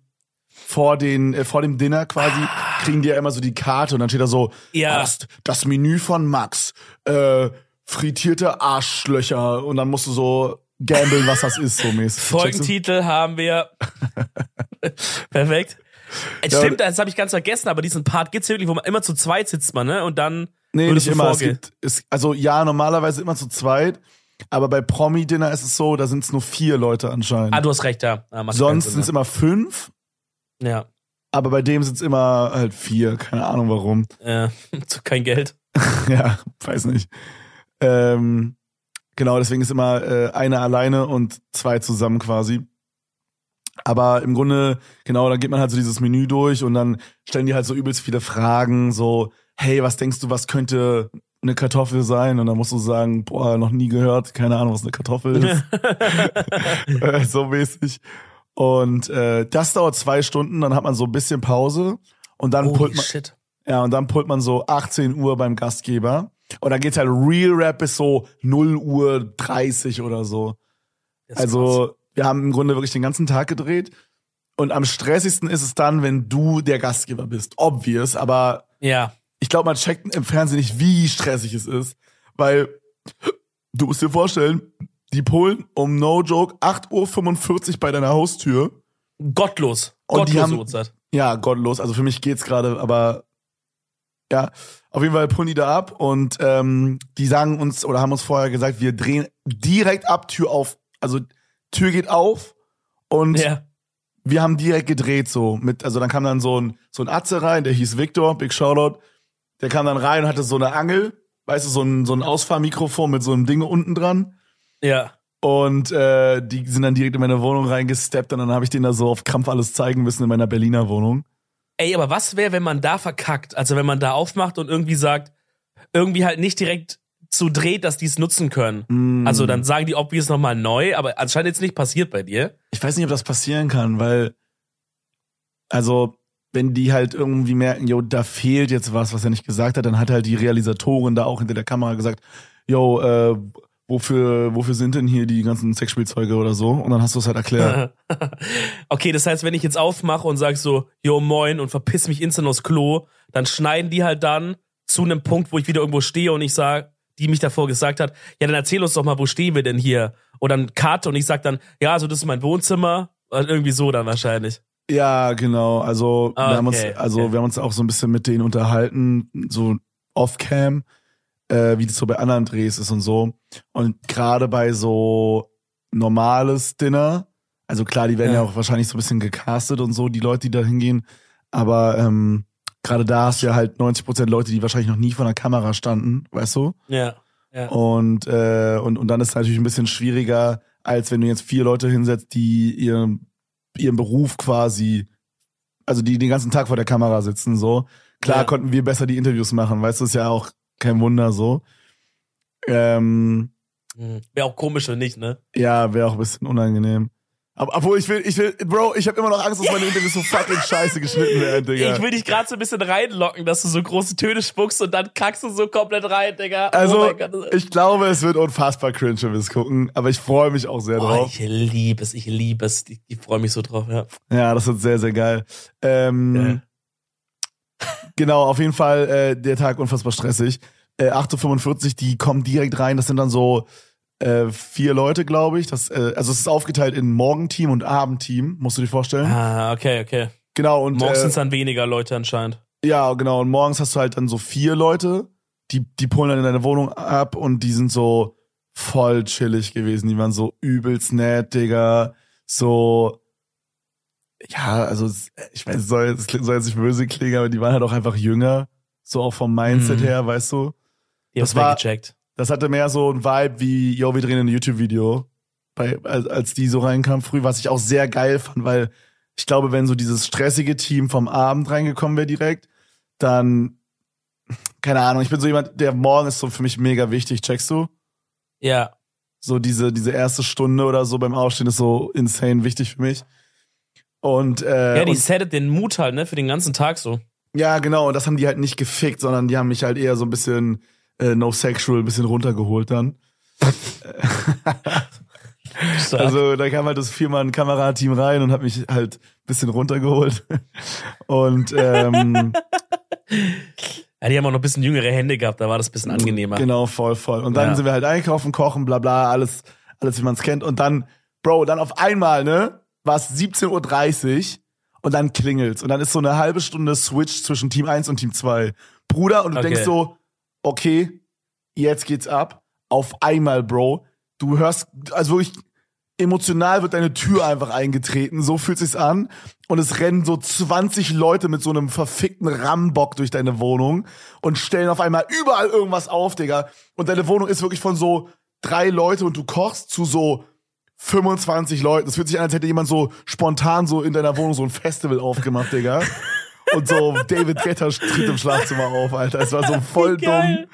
vor den äh, vor dem Dinner quasi kriegen die ja immer so die Karte und dann steht da so
Ja.
das, das Menü von Max äh, frittierte Arschlöcher und dann musst du so gambeln, was das ist so mäßig.
Folgentitel haben wir. Perfekt. Äh,
Ja,
Stimmt, das habe ich ganz vergessen, aber diesen Part gibt's wirklich, wo man immer zu zweit sitzt man, ne? Und dann
Nee, nicht immer. Es gibt, es, also ja, normalerweise immer zu zweit. Aber bei Promi-Dinner ist es so, da sind es nur vier Leute anscheinend.
Ah, du hast recht, ja. Ah, macht
Sonst sind es immer fünf?
Ja.
aber bei dem sind es immer halt vier. Keine Ahnung warum.
ja. Kein Geld.
ja, weiß nicht. Ähm, genau, deswegen ist immer äh, einer alleine und zwei zusammen quasi. Aber im Grunde, genau, dann geht man halt so dieses Menü durch und dann stellen die halt so übelst viele Fragen, so, hey, was denkst du, was könnte eine Kartoffel sein? Und dann musst du sagen, boah, noch nie gehört, keine Ahnung, was eine Kartoffel ist. Äh, so mäßig. Und äh, das dauert zwei Stunden, dann hat man so ein bisschen Pause und dann pullt man,
shit.
ja, und dann pullt man so 18 Uhr beim Gastgeber. Und dann geht's halt Real Rap bis so 0 Uhr 30 oder so. Also, wir haben im Grunde wirklich den ganzen Tag gedreht. Und am stressigsten ist es dann, wenn du der Gastgeber bist. Obvious, aber
krass. Ja.
Ich glaube, man checkt im Fernsehen nicht, wie stressig es ist. Weil du musst dir vorstellen, Die pullen um no joke 8.45 Uhr bei deiner Haustür.
Gottlos.
Und
Gottlose
haben-
Uhrzeit.
Ja, gottlos. Also für mich geht's gerade, aber ja, auf jeden Fall pullen die da ab und ähm, die sagen uns oder haben uns vorher gesagt, wir drehen direkt ab, Tür auf. Also Tür geht auf und
Ja.
wir haben direkt gedreht so mit, also dann kam dann so ein so ein Atze rein, der hieß Victor, Big Shoutout. Der kam dann rein und hatte so eine Angel, weißt du, so ein so ein Ausfahrmikrofon mit so einem Ding unten dran.
Ja.
Und äh, die sind dann direkt in meine Wohnung reingesteppt und dann habe ich denen da so auf Krampf alles zeigen müssen in meiner Berliner Wohnung.
Ey, aber was wäre, wenn man da verkackt? Also wenn man da aufmacht und irgendwie sagt, irgendwie halt nicht direkt so dreht, dass die es nutzen können.
Mm.
Also dann sagen die obvious nochmal neu, aber anscheinend jetzt nicht passiert bei dir.
Ich weiß nicht, ob das passieren kann, weil, also, wenn die halt irgendwie merken, yo, da fehlt jetzt was, was er nicht gesagt hat, dann hat halt die Realisatorin da auch hinter der Kamera gesagt, yo, äh, wofür, wofür sind denn hier die ganzen Sexspielzeuge oder so? Und dann hast du es halt erklärt.
okay, das heißt, wenn ich jetzt aufmache und sag so, yo moin und verpiss mich instant aufs Klo, dann schneiden die halt dann zu einem Punkt, wo ich wieder irgendwo stehe und ich sag, die mich davor gesagt hat, ja, dann erzähl uns doch mal, wo stehen wir denn hier? Oder ein Cut und ich sag dann, ja, also das ist mein Wohnzimmer. Oder irgendwie so dann wahrscheinlich.
Ja, genau. Also
Ah,
wir haben uns,
okay,
also
okay.
wir haben uns auch so ein bisschen mit denen unterhalten, so off-cam, äh, wie das so bei anderen Drehs ist und so. Und gerade bei so normales Dinner, also klar, die werden ja.
Ja.
auch wahrscheinlich so ein bisschen gecastet und so, die Leute, die da hingehen. Aber ähm, gerade da hast du ja halt 90% Leute, die wahrscheinlich noch nie vor einer Kamera standen, weißt du?
Ja. ja.
Und, äh, und, und dann ist es natürlich ein bisschen schwieriger, als wenn du jetzt vier Leute hinsetzt, die ihren, ihren Beruf quasi, also die den ganzen Tag vor der Kamera sitzen, so. Klar
Ja.
konnten wir besser die Interviews machen, weißt du, ist ja auch kein Wunder so. Ähm,
Hm. Wäre auch komisch, wenn nicht, ne?
ja, wäre auch ein bisschen unangenehm. Aber obwohl ich will, ich will, Bro, ich habe immer noch Angst, dass meine Interviews so fucking scheiße geschnitten werden, Digga.
Ich will dich gerade so ein bisschen reinlocken, dass du so große Töne spuckst und dann kackst du so komplett rein, Digga.
also,
oh Gott. das-
ich glaube, es wird unfassbar cringe, wenn wir es gucken, aber ich freue mich auch sehr
Oh,
drauf.
ich liebe es, ich liebe es. Ich, ich freue mich so drauf, ja.
Ja, das wird sehr, sehr geil. Ähm,
Geil.
Genau, auf jeden Fall äh, der Tag unfassbar stressig. Äh, 8.45 Uhr, die kommen direkt rein. Das sind dann so äh, vier Leute, glaube ich. Das, äh, also es ist aufgeteilt in Morgenteam und Abendteam, musst du dir vorstellen.
Ah, okay, okay.
Genau, und
Morgens sind
äh,
es dann weniger Leute anscheinend.
ja, genau. Und morgens hast du halt dann so vier Leute, die, die pullen dann in deine Wohnung ab und die sind so voll chillig gewesen. Die waren so übelst nett, Digga. So, ja, also ich weiß, es soll jetzt, soll jetzt nicht böse klingen, aber die waren halt auch einfach jünger. So auch vom Mindset
Mhm.
her, weißt du.
Die
das war-
gecheckt.
Das hatte mehr so ein Vibe wie, yo, wir drehen ein YouTube-Video. Als, als die so reinkam früh, was ich auch sehr geil fand, weil ich glaube, wenn so dieses stressige Team vom Abend reingekommen wäre direkt, dann, keine Ahnung, ich bin so jemand, der morgen ist so für mich mega wichtig, checkst du?
Ja.
So diese, diese erste Stunde oder so beim Aufstehen ist so insane wichtig für mich. Und, äh,
Ja, die
und,
settet den Mut halt, ne, für den ganzen Tag so.
ja, genau, und das haben die halt nicht gefickt, sondern die haben mich halt eher so ein bisschen äh, no sexual, ein bisschen runtergeholt dann. Also da kam halt das Viermann-Kamerateam rein und hat mich halt ein bisschen runtergeholt. Und ähm,
ja, die haben auch noch ein bisschen jüngere Hände gehabt, da war das ein bisschen angenehmer.
genau, voll, voll. Und dann
Ja.
sind wir halt einkaufen, kochen, bla bla, alles, alles wie man es kennt. Und dann, Bro, dann auf einmal, ne, war es 17.30 Uhr und dann klingelt's. Und dann ist so eine halbe Stunde Switch zwischen Team 1 und Team 2. Bruder, und du
Okay.
denkst so, okay, jetzt geht's ab. Auf einmal, Bro. Du hörst, also wirklich, emotional wird deine Tür einfach eingetreten, so fühlt sich's an. Und es rennen so 20 Leute mit so einem verfickten Rambock durch deine Wohnung und stellen auf einmal überall irgendwas auf, Digga. Und deine Wohnung ist wirklich von so drei Leute und du kochst zu so 25 Leuten. Es fühlt sich an, als hätte jemand so spontan so in deiner Wohnung so ein Festival aufgemacht, Digga. Und so David Guetta tritt im Schlafzimmer auf, Alter. Es war so voll
Wie
dumm.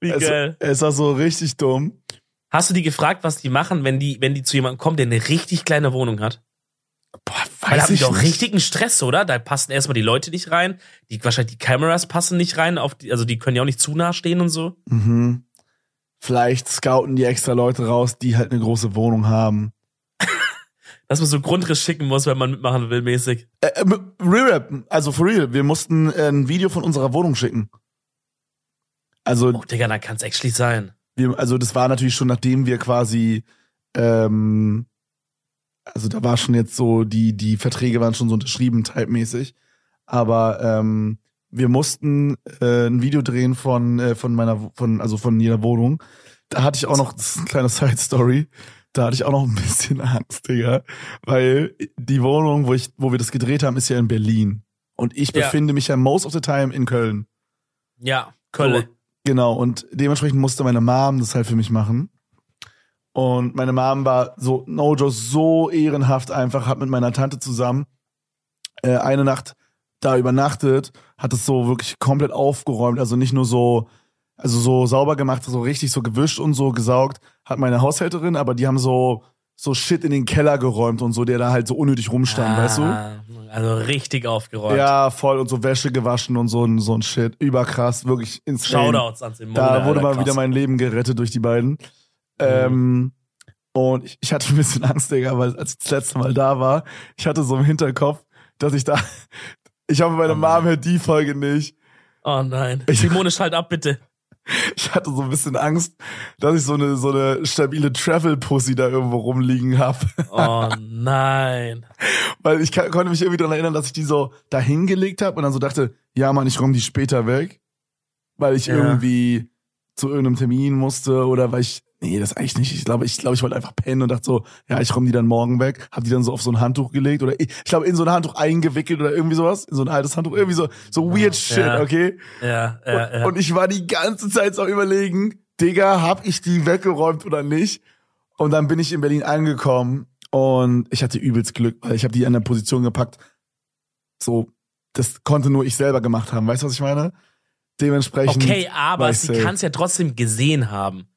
Wie
Es,
geil.
es war so richtig dumm.
Hast du die gefragt, was die machen, wenn die, wenn die zu jemandem kommen, der eine richtig kleine Wohnung hat?
Boah,
Weil da
weiß
haben die
ich
doch
nicht.
richtigen Stress, oder? Da passen erstmal die Leute nicht rein. Die, wahrscheinlich die Kameras passen nicht rein. Auf die, also die können ja auch nicht zu nah stehen und so.
Mhm. Vielleicht scouten die extra Leute raus, die halt eine große Wohnung haben.
Dass man so Grundriss schicken muss, wenn man mitmachen will, mäßig.
Äh, äh, real Rap, also for real, wir mussten äh, ein Video von unserer Wohnung schicken. Also,
Oh, Digga, dann kann's actually sein.
wir, also das war natürlich schon, nachdem wir quasi, ähm, also da war schon jetzt so, die, die Verträge waren schon so unterschrieben, typemäßig. Aber ähm, wir mussten äh, ein Video drehen von, äh, von meiner, von, also von jeder Wohnung. Da hatte ich auch noch, das ist eine kleine Side-Story, da hatte ich auch noch ein bisschen Angst, Digga. Weil die Wohnung, wo ich, wo wir das gedreht haben, ist ja in Berlin. Und ich
Ja.
befinde mich ja most of the time in Köln.
Ja, Kölle.
So, genau, und dementsprechend musste meine Mom das halt für mich machen. Und meine Mom war so, no joke, so ehrenhaft einfach, hat mit meiner Tante zusammen äh, eine Nacht da übernachtet, hat es so wirklich komplett aufgeräumt, also nicht nur so, also so sauber gemacht, so richtig so gewischt und so gesaugt, hat meine Haushälterin, aber die haben so, so Shit in den Keller geräumt und so, der da halt so unnötig rumstand, weißt du?
Ah, Also richtig aufgeräumt.
Ja, voll und so Wäsche gewaschen und so, ein- so ein Shit. Überkrass, wirklich insane.
Shoutouts an Simone.
Da wurde mal
krass.
wieder mein Leben gerettet durch die beiden. Ähm, und ich, ich hatte ein bisschen Angst, Digga, weil als ich das letzte Mal da war, ich hatte so im Hinterkopf, dass ich da, ich hoffe, meine
Oh
Mom hört die Folge nicht.
Oh nein.
Ich-
Simone, schalt ab, bitte.
Ich hatte so ein bisschen Angst, dass ich so eine, so eine stabile Travel-Pussy da irgendwo rumliegen hab.
Oh nein.
Weil ich kann, konnte mich irgendwie daran erinnern, dass ich die so da hingelegt habe und dann so dachte, ja Mann, ich räume die später weg. Weil ich
Ja.
irgendwie zu irgendeinem Termin musste oder weil ich, nee, das eigentlich nicht. Ich glaube, ich glaube, ich wollte einfach pennen und dachte so, ja, ich räume die dann morgen weg. Hab die dann so auf so ein Handtuch gelegt oder ich, ich glaube in so ein Handtuch eingewickelt oder irgendwie sowas. In so ein altes Handtuch. Irgendwie so, so weird shit,
Ja.
okay?
Ja, ja, ja.
Und ich war die ganze Zeit so überlegen, Digga, hab ich die weggeräumt oder nicht? Und dann bin ich in Berlin angekommen und ich hatte übelst Glück, weil ich habe die an der Position gepackt. So, das konnte nur ich selber gemacht haben. Weißt du, was ich meine? Dementsprechend.
Okay,
war
aber sie kann es ja trotzdem gesehen haben.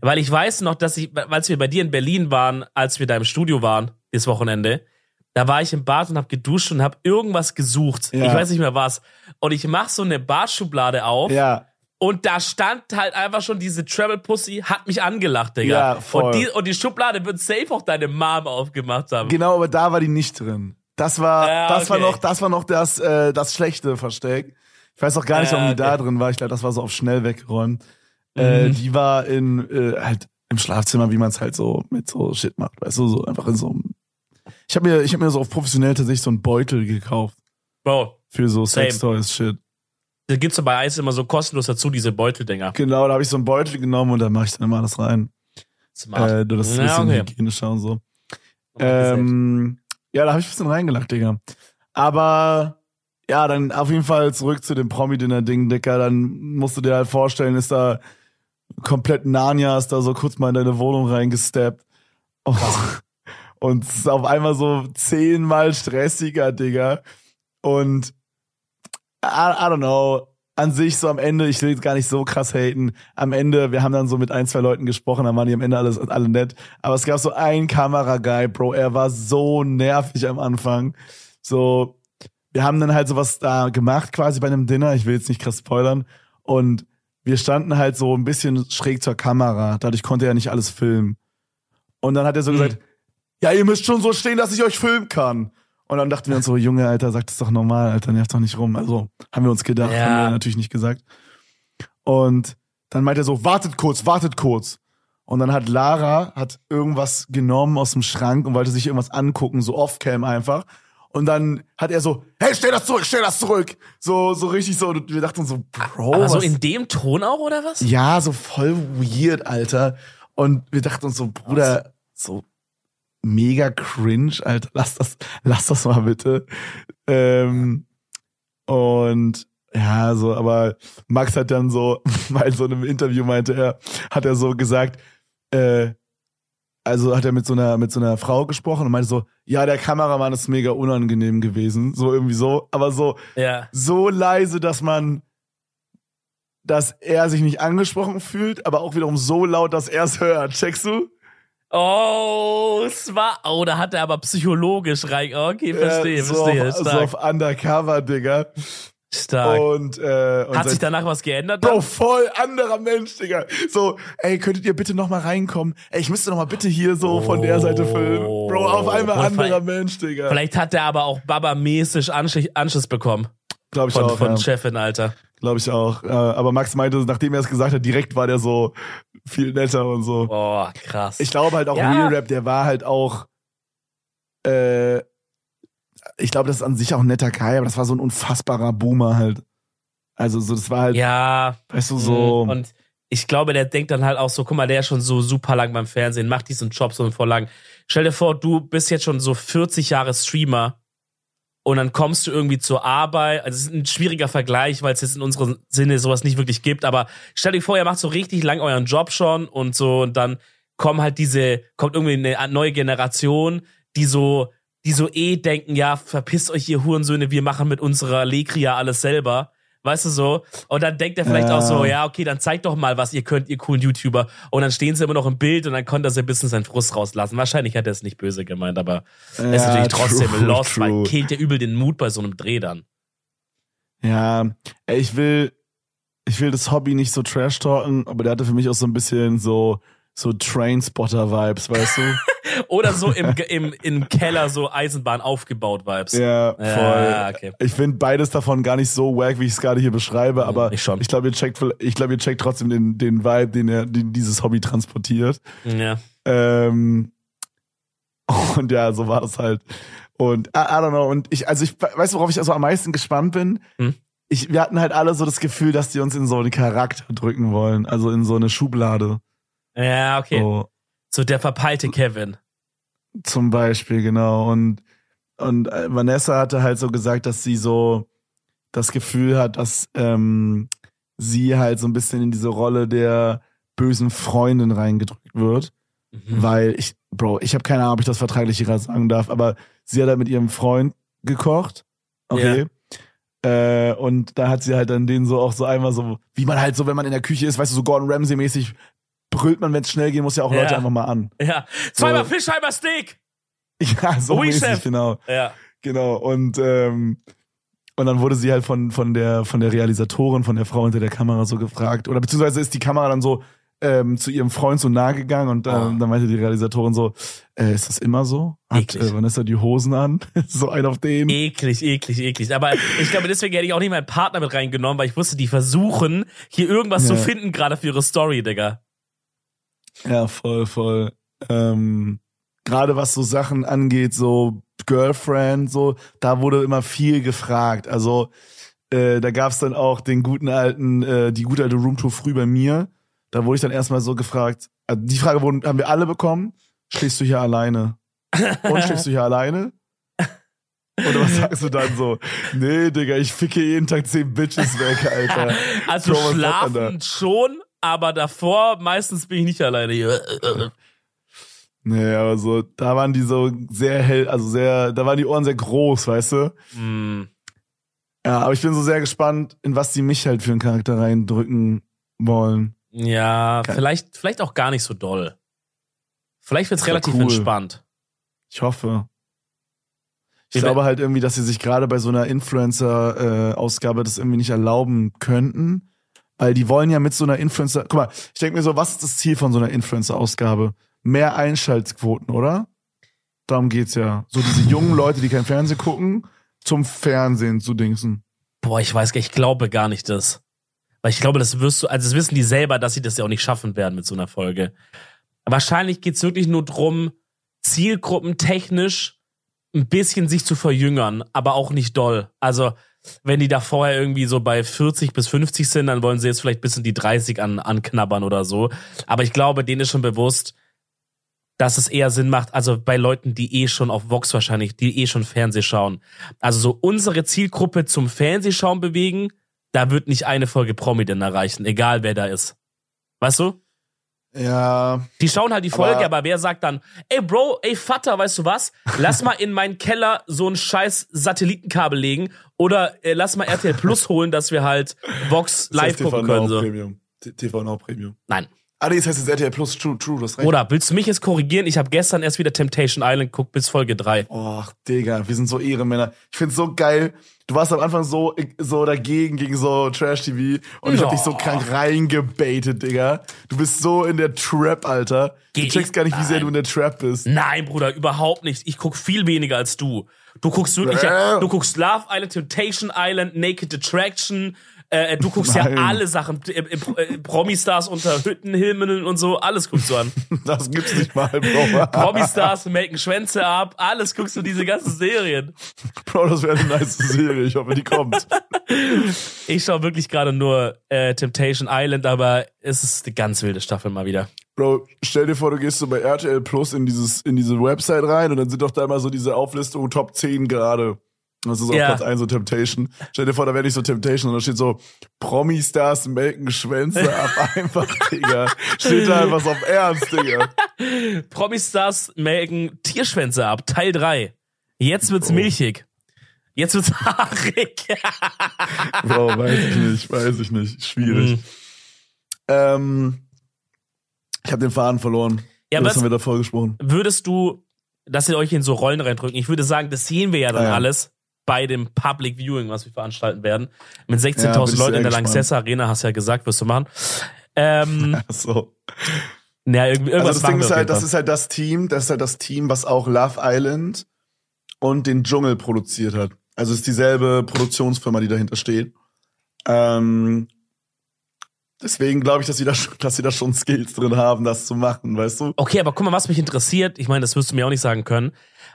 Weil ich weiß noch, dass ich, als wir bei dir in Berlin waren, als wir da im Studio waren, das Wochenende, da war ich im Bad und hab geduscht und hab irgendwas gesucht.
Ja.
Ich weiß nicht mehr was. Und ich mach so eine Badschublade auf
Ja,
und da stand halt einfach schon diese Travel Pussy, hat mich angelacht, Digga.
Ja, voll.
Und, die, und die Schublade wird safe auch deine Mom aufgemacht haben.
genau, aber da war die nicht drin. Das war,
Ja,
das war
okay.
noch, das war noch das, äh, das schlechte Versteck. Ich weiß auch gar nicht,
Ja,
warum die da
okay.
drin war. Ich glaube, das war so auf schnell weggeräumt. Äh,
Mhm.
die war in, äh, halt im Schlafzimmer, wie man es halt so mit so Shit macht, weißt du, so einfach in so einem. Ich habe mir, ich habe mir so auf professionell tatsächlich so einen Beutel gekauft
Bro,
für so
Same.
Sextoys Shit.
da gibt's ja bei Eis immer so kostenlos dazu, diese Beuteldinger.
Genau, da habe ich so einen Beutel genommen und da mache ich dann immer alles rein.
Smart.
Äh, das ist ein bisschen
okay.
hygienischer und so. Ähm, ja, da habe ich ein bisschen reingelacht, Digga. Aber ja, dann auf jeden Fall zurück zu dem Promi-Dinner-Ding, Digga. Dann musst du dir halt vorstellen, ist da komplett Narnia, ist da so kurz mal in deine Wohnung reingesteppt. Und es ist auf einmal so zehnmal stressiger, Digga. Und I, I don't know. An sich so am Ende, ich will jetzt gar nicht so krass haten. Am Ende, wir haben dann so mit ein, zwei Leuten gesprochen, dann waren die am Ende alles, alle nett. Aber es gab so einen Kameraguy, Bro, er war so nervig am Anfang. So, wir haben dann halt sowas da gemacht, quasi bei einem Dinner. Ich will jetzt nicht krass spoilern. Und wir standen halt so ein bisschen schräg zur Kamera. Dadurch konnte er nicht alles filmen. Und dann hat er so
Hm.
gesagt, ja, ihr müsst schon so stehen, dass ich euch filmen kann. Und dann dachten wir uns so, Junge, Alter, sag das doch normal, Alter, nervt doch nicht rum. Also, haben wir uns gedacht,
Ja.
haben wir natürlich nicht gesagt. Und dann meint er so, wartet kurz, wartet kurz. Und dann hat Lara, hat irgendwas genommen aus dem Schrank und wollte sich irgendwas angucken, so off-cam einfach. Und dann hat er so, hey, stell das zurück, stell das zurück. So, so richtig so. Und wir dachten so, Bro,
Aber so
was?
in dem Ton auch, oder was?
Ja, so voll weird, Alter. Und wir dachten uns so, Bruder, so mega cringe, Alter. Lass das, lass das mal bitte. Ähm, und ja, so, aber Max hat dann so, weil so in einem Interview meinte er, hat er so gesagt, äh, also hat er mit so einer mit so einer Frau gesprochen und meinte so, ja, der Kameramann ist mega unangenehm gewesen, so irgendwie so, aber so
Ja.
so leise, dass man, dass er sich nicht angesprochen fühlt, aber auch wiederum so laut, dass er es hört. Checkst du?
Oh, es war. Oh, da hat er aber psychologisch rein. Okay, verstehe,
Äh, so
verstehe.
Auf, so auf Undercover, Digga.
Stark.
Und, äh, und
Hat sich danach was geändert?
Bro,
dann?
voll anderer Mensch, Digga. So, ey, könntet ihr bitte noch mal reinkommen? Ey, ich müsste noch mal bitte hier so von der Seite filmen. Bro, auf einmal
Oder
anderer Mensch, Digga.
Vielleicht hat er aber auch Baba-mäßig Ansch- Anschiss bekommen.
Glaube ich
Von,
auch,
von
ja.
Chefin, Alter.
Glaube ich auch. Äh, aber Max meinte, nachdem er es gesagt hat, direkt war der so viel netter und so.
Boah, krass.
Ich glaube halt auch
Ja.
Real Rap, der war halt auch, äh, ich glaube, das ist an sich auch ein netter Kai, aber das war so ein unfassbarer Boomer halt. Also so, das war halt,
ja,
weißt du, so.
Mhm. Und ich glaube, der denkt dann halt auch so, guck mal, der ist schon so super lang beim Fernsehen, macht diesen Job so voll lang. Stell dir vor, du bist jetzt schon so 40 Jahre Streamer und dann kommst du irgendwie zur Arbeit. Also es ist ein schwieriger Vergleich, weil es jetzt in unserem Sinne sowas nicht wirklich gibt. Aber stell dir vor, ihr macht so richtig lang euren Job schon und so und dann kommen halt diese, kommt irgendwie eine neue Generation, die so, die so eh denken, ja, verpisst euch ihr Hurensöhne, wir machen mit unserer Lekria alles selber. Weißt du so? Und dann denkt er vielleicht
Ja.
auch so, ja, okay, dann zeigt doch mal, was ihr könnt, ihr coolen YouTuber. Und dann stehen sie immer noch im Bild und dann konnte er so ein bisschen seinen Frust rauslassen. Wahrscheinlich hat er es nicht böse gemeint, aber er ist
Ja,
natürlich trotzdem
true,
lost, weil
true.
killt ja übel den Mut bei so einem Dreh dann.
Ja, ich will, ich will das Hobby nicht so trash talken, aber der hatte für mich auch so ein bisschen so, so Trainspotter-Vibes, weißt du?
Oder so im, im, im Keller so Eisenbahn aufgebaut Vibes.
ja, voll.
Ja, okay.
Ich finde beides davon gar nicht so wack, wie ich es gerade hier beschreibe, aber
ich
ich glaube, ihr checkt, ich glaube, ihr checkt trotzdem den, den Vibe, den er, den dieses Hobby transportiert.
Ja.
Ähm, und ja, so war das halt. Und I, I don't know. Und ich, also ich weißt du, worauf ich also am meisten gespannt bin?
Hm?
Ich, wir hatten halt alle so das Gefühl, dass die uns in so einen Charakter drücken wollen, also in so eine Schublade.
Ja, okay.
So,
So der verpeilte Kevin.
Zum Beispiel, genau. Und, und äh, Vanessa hatte halt so gesagt, dass sie so das Gefühl hat, dass ähm, sie halt so ein bisschen in diese Rolle der bösen Freundin reingedrückt wird.
Mhm.
weil ich, Bro, ich habe keine Ahnung, ob ich das vertraglich hier gerade sagen darf, aber sie hat halt mit ihrem Freund gekocht. Okay. Äh, und da hat sie halt dann den so auch so einmal so, wie man halt so, wenn man in der Küche ist, weißt du, so Gordon Ramsay-mäßig brüllt man, wenn es schnell gehen muss, ja auch
Ja.
Leute einfach mal an.
Ja. Zweimal
So.
Fisch, einmal Steak.
Ja, so
Oui,
mäßig,
Chef.
genau.
Ja.
Genau. Und, ähm, und dann wurde sie halt von, von der, von der Realisatorin, von der Frau hinter der Kamera so gefragt, oder beziehungsweise ist die Kamera dann so, ähm, zu ihrem Freund so nahe gegangen und ähm,
Oh.
dann meinte die Realisatorin so, äh, ist das immer so? Hat äh, Vanessa die Hosen an? so ein auf den.
Eklig, eklig, eklig. Aber ich glaube, deswegen hätte ich auch nicht meinen Partner mit reingenommen, weil ich wusste, die versuchen, hier irgendwas zu
Ja.
finden, gerade für ihre Story, Digga.
Ja, voll, voll. Ähm, Gerade was so Sachen angeht, so Girlfriend, so, da wurde immer viel gefragt. Also äh, da gab's dann auch den guten alten, äh, die gute alte Roomtour früh bei mir. Da wurde ich dann erstmal so gefragt, also die Frage wurden, haben wir alle bekommen, schläfst du hier alleine? Und schläfst du hier alleine? Oder was sagst du dann so? Nee, Digga, ich ficke jeden Tag zehn Bitches weg, Alter.
Also
Bro,
schlafen schon, aber davor meistens bin ich nicht alleine hier.
Nee, aber so, da waren die so sehr hell, also sehr, da waren die Ohren sehr groß, weißt du?
Hm.
Ja, aber ich bin so sehr gespannt, in was die mich halt für einen Charakter reindrücken wollen.
Ja,
Geil.
vielleicht, vielleicht auch gar nicht so doll. Vielleicht wird's relativ
cool.
entspannt.
Ich hoffe. Ich
Wir
glaube halt irgendwie, dass sie sich gerade bei so einer Influencer-Ausgabe das irgendwie nicht erlauben könnten. Weil die wollen ja mit so einer Influencer. Guck mal, ich denke mir so, was ist das Ziel von so einer Influencer-Ausgabe? Mehr Einschaltquoten, oder? Darum geht's ja. So diese jungen Leute, die kein Fernsehen gucken, zum Fernsehen zu dingsen.
Boah, ich weiß gar ich glaube gar nicht das. Weil ich glaube, das wirst du, also das wissen die selber, dass sie das ja auch nicht schaffen werden mit so einer Folge. Wahrscheinlich geht's wirklich nur drum, zielgruppentechnisch ein bisschen sich zu verjüngern, aber auch nicht doll. Also, wenn die da vorher irgendwie so bei 40 bis 50 sind, dann wollen sie jetzt vielleicht bis in die 30 an, anknabbern oder so. Aber ich glaube, denen ist schon bewusst, dass es eher Sinn macht, also bei Leuten, die eh schon auf Vox wahrscheinlich, die eh schon Fernseh schauen. Also so unsere Zielgruppe zum Fernsehschauen bewegen, da wird nicht eine Folge Promi-Den erreichen, egal wer da ist. Weißt du?
Ja,
Die schauen halt die Folge,
Aber-
aber, wer sagt dann, ey Bro, ey Vater, weißt du was? Lass mal in meinen Keller so ein scheiß Satellitenkabel legen oder äh, lass mal RTL Plus holen, dass wir halt Vox live gucken können. So.
Premium. TV Now Premium.
Nein.
Ah, nee, das heißt jetzt RTL Plus, true, true, das recht.
Oder willst du mich jetzt korrigieren? Ich habe gestern erst wieder Temptation Island geguckt bis Folge 3.
Och, Digga, wir sind so Ehrenmänner. Ich find's so geil. Du warst am Anfang so, so dagegen gegen so Trash-TV und ich hab
Ja.
dich so krank reingebaitet, Digga. Du bist so in der Trap, Alter. Du
Geh-
checkst gar nicht, wie sehr du in der Trap bist.
Nein, Bruder, überhaupt nicht. Ich guck viel weniger als du. Du guckst wirklich,
Äh.
du guckst Love Island, Temptation Island, Naked Attraction, Äh, du guckst ja
Nein.
alle Sachen, äh, äh, Promi-Stars unter Hüttenhimmeln und so, alles guckst du an.
Das gibt's nicht mal, Bro.
Promi-Stars melken Schwänze ab, alles guckst du diese ganzen Serien.
Bro, das wäre eine nice Serie. Ich hoffe, die kommt.
Ich schaue wirklich gerade nur äh, Temptation Island, aber es ist eine ganz wilde Staffel mal wieder.
Bro, stell dir vor, du gehst so bei RTL Plus in dieses, in diese Website rein und dann sind doch da immer so diese Auflistung Top 10 gerade. Das ist auf
Ja.
Platz 1 so Temptation. Stell dir vor, da wäre nicht so Temptation und da steht so Promi-Stars melken Schwänze ab einfach, Digga. Steht da einfach so auf Ernst, Digga.
Promi-Stars melken Tierschwänze ab, Teil 3. Jetzt wird's milchig. Jetzt wird's haarig.
Bro, weiß ich nicht, weiß ich nicht. Schwierig.
Mhm.
Ähm, ich habe den Faden verloren.
Ja,
das
was-
haben wir davor gesprochen.
Würdest du, dass ihr euch in so Rollen reindrücken? Ich würde sagen, das sehen wir ja dann
Ah, ja.
alles bei dem Public Viewing, was wir veranstalten werden. Mit
Ja, bin
16.000
ich
Leuten in der. Lanxess Arena, hast du ja gesagt, wirst du machen. Ähm,
So.
ja, irgendwie, irgendwas
Also das Ding ist halt, das ist halt das Team, das ist halt das Team, was auch Love Island und den Dschungel produziert hat. Also es ist dieselbe Produktionsfirma, die dahinter steht. Ähm, deswegen glaube ich, dass sie da, schon- dass sie da schon Skills drin haben, das zu machen, weißt du?
Okay, aber guck mal, was mich interessiert, ich meine, das wirst du mir auch nicht sagen können,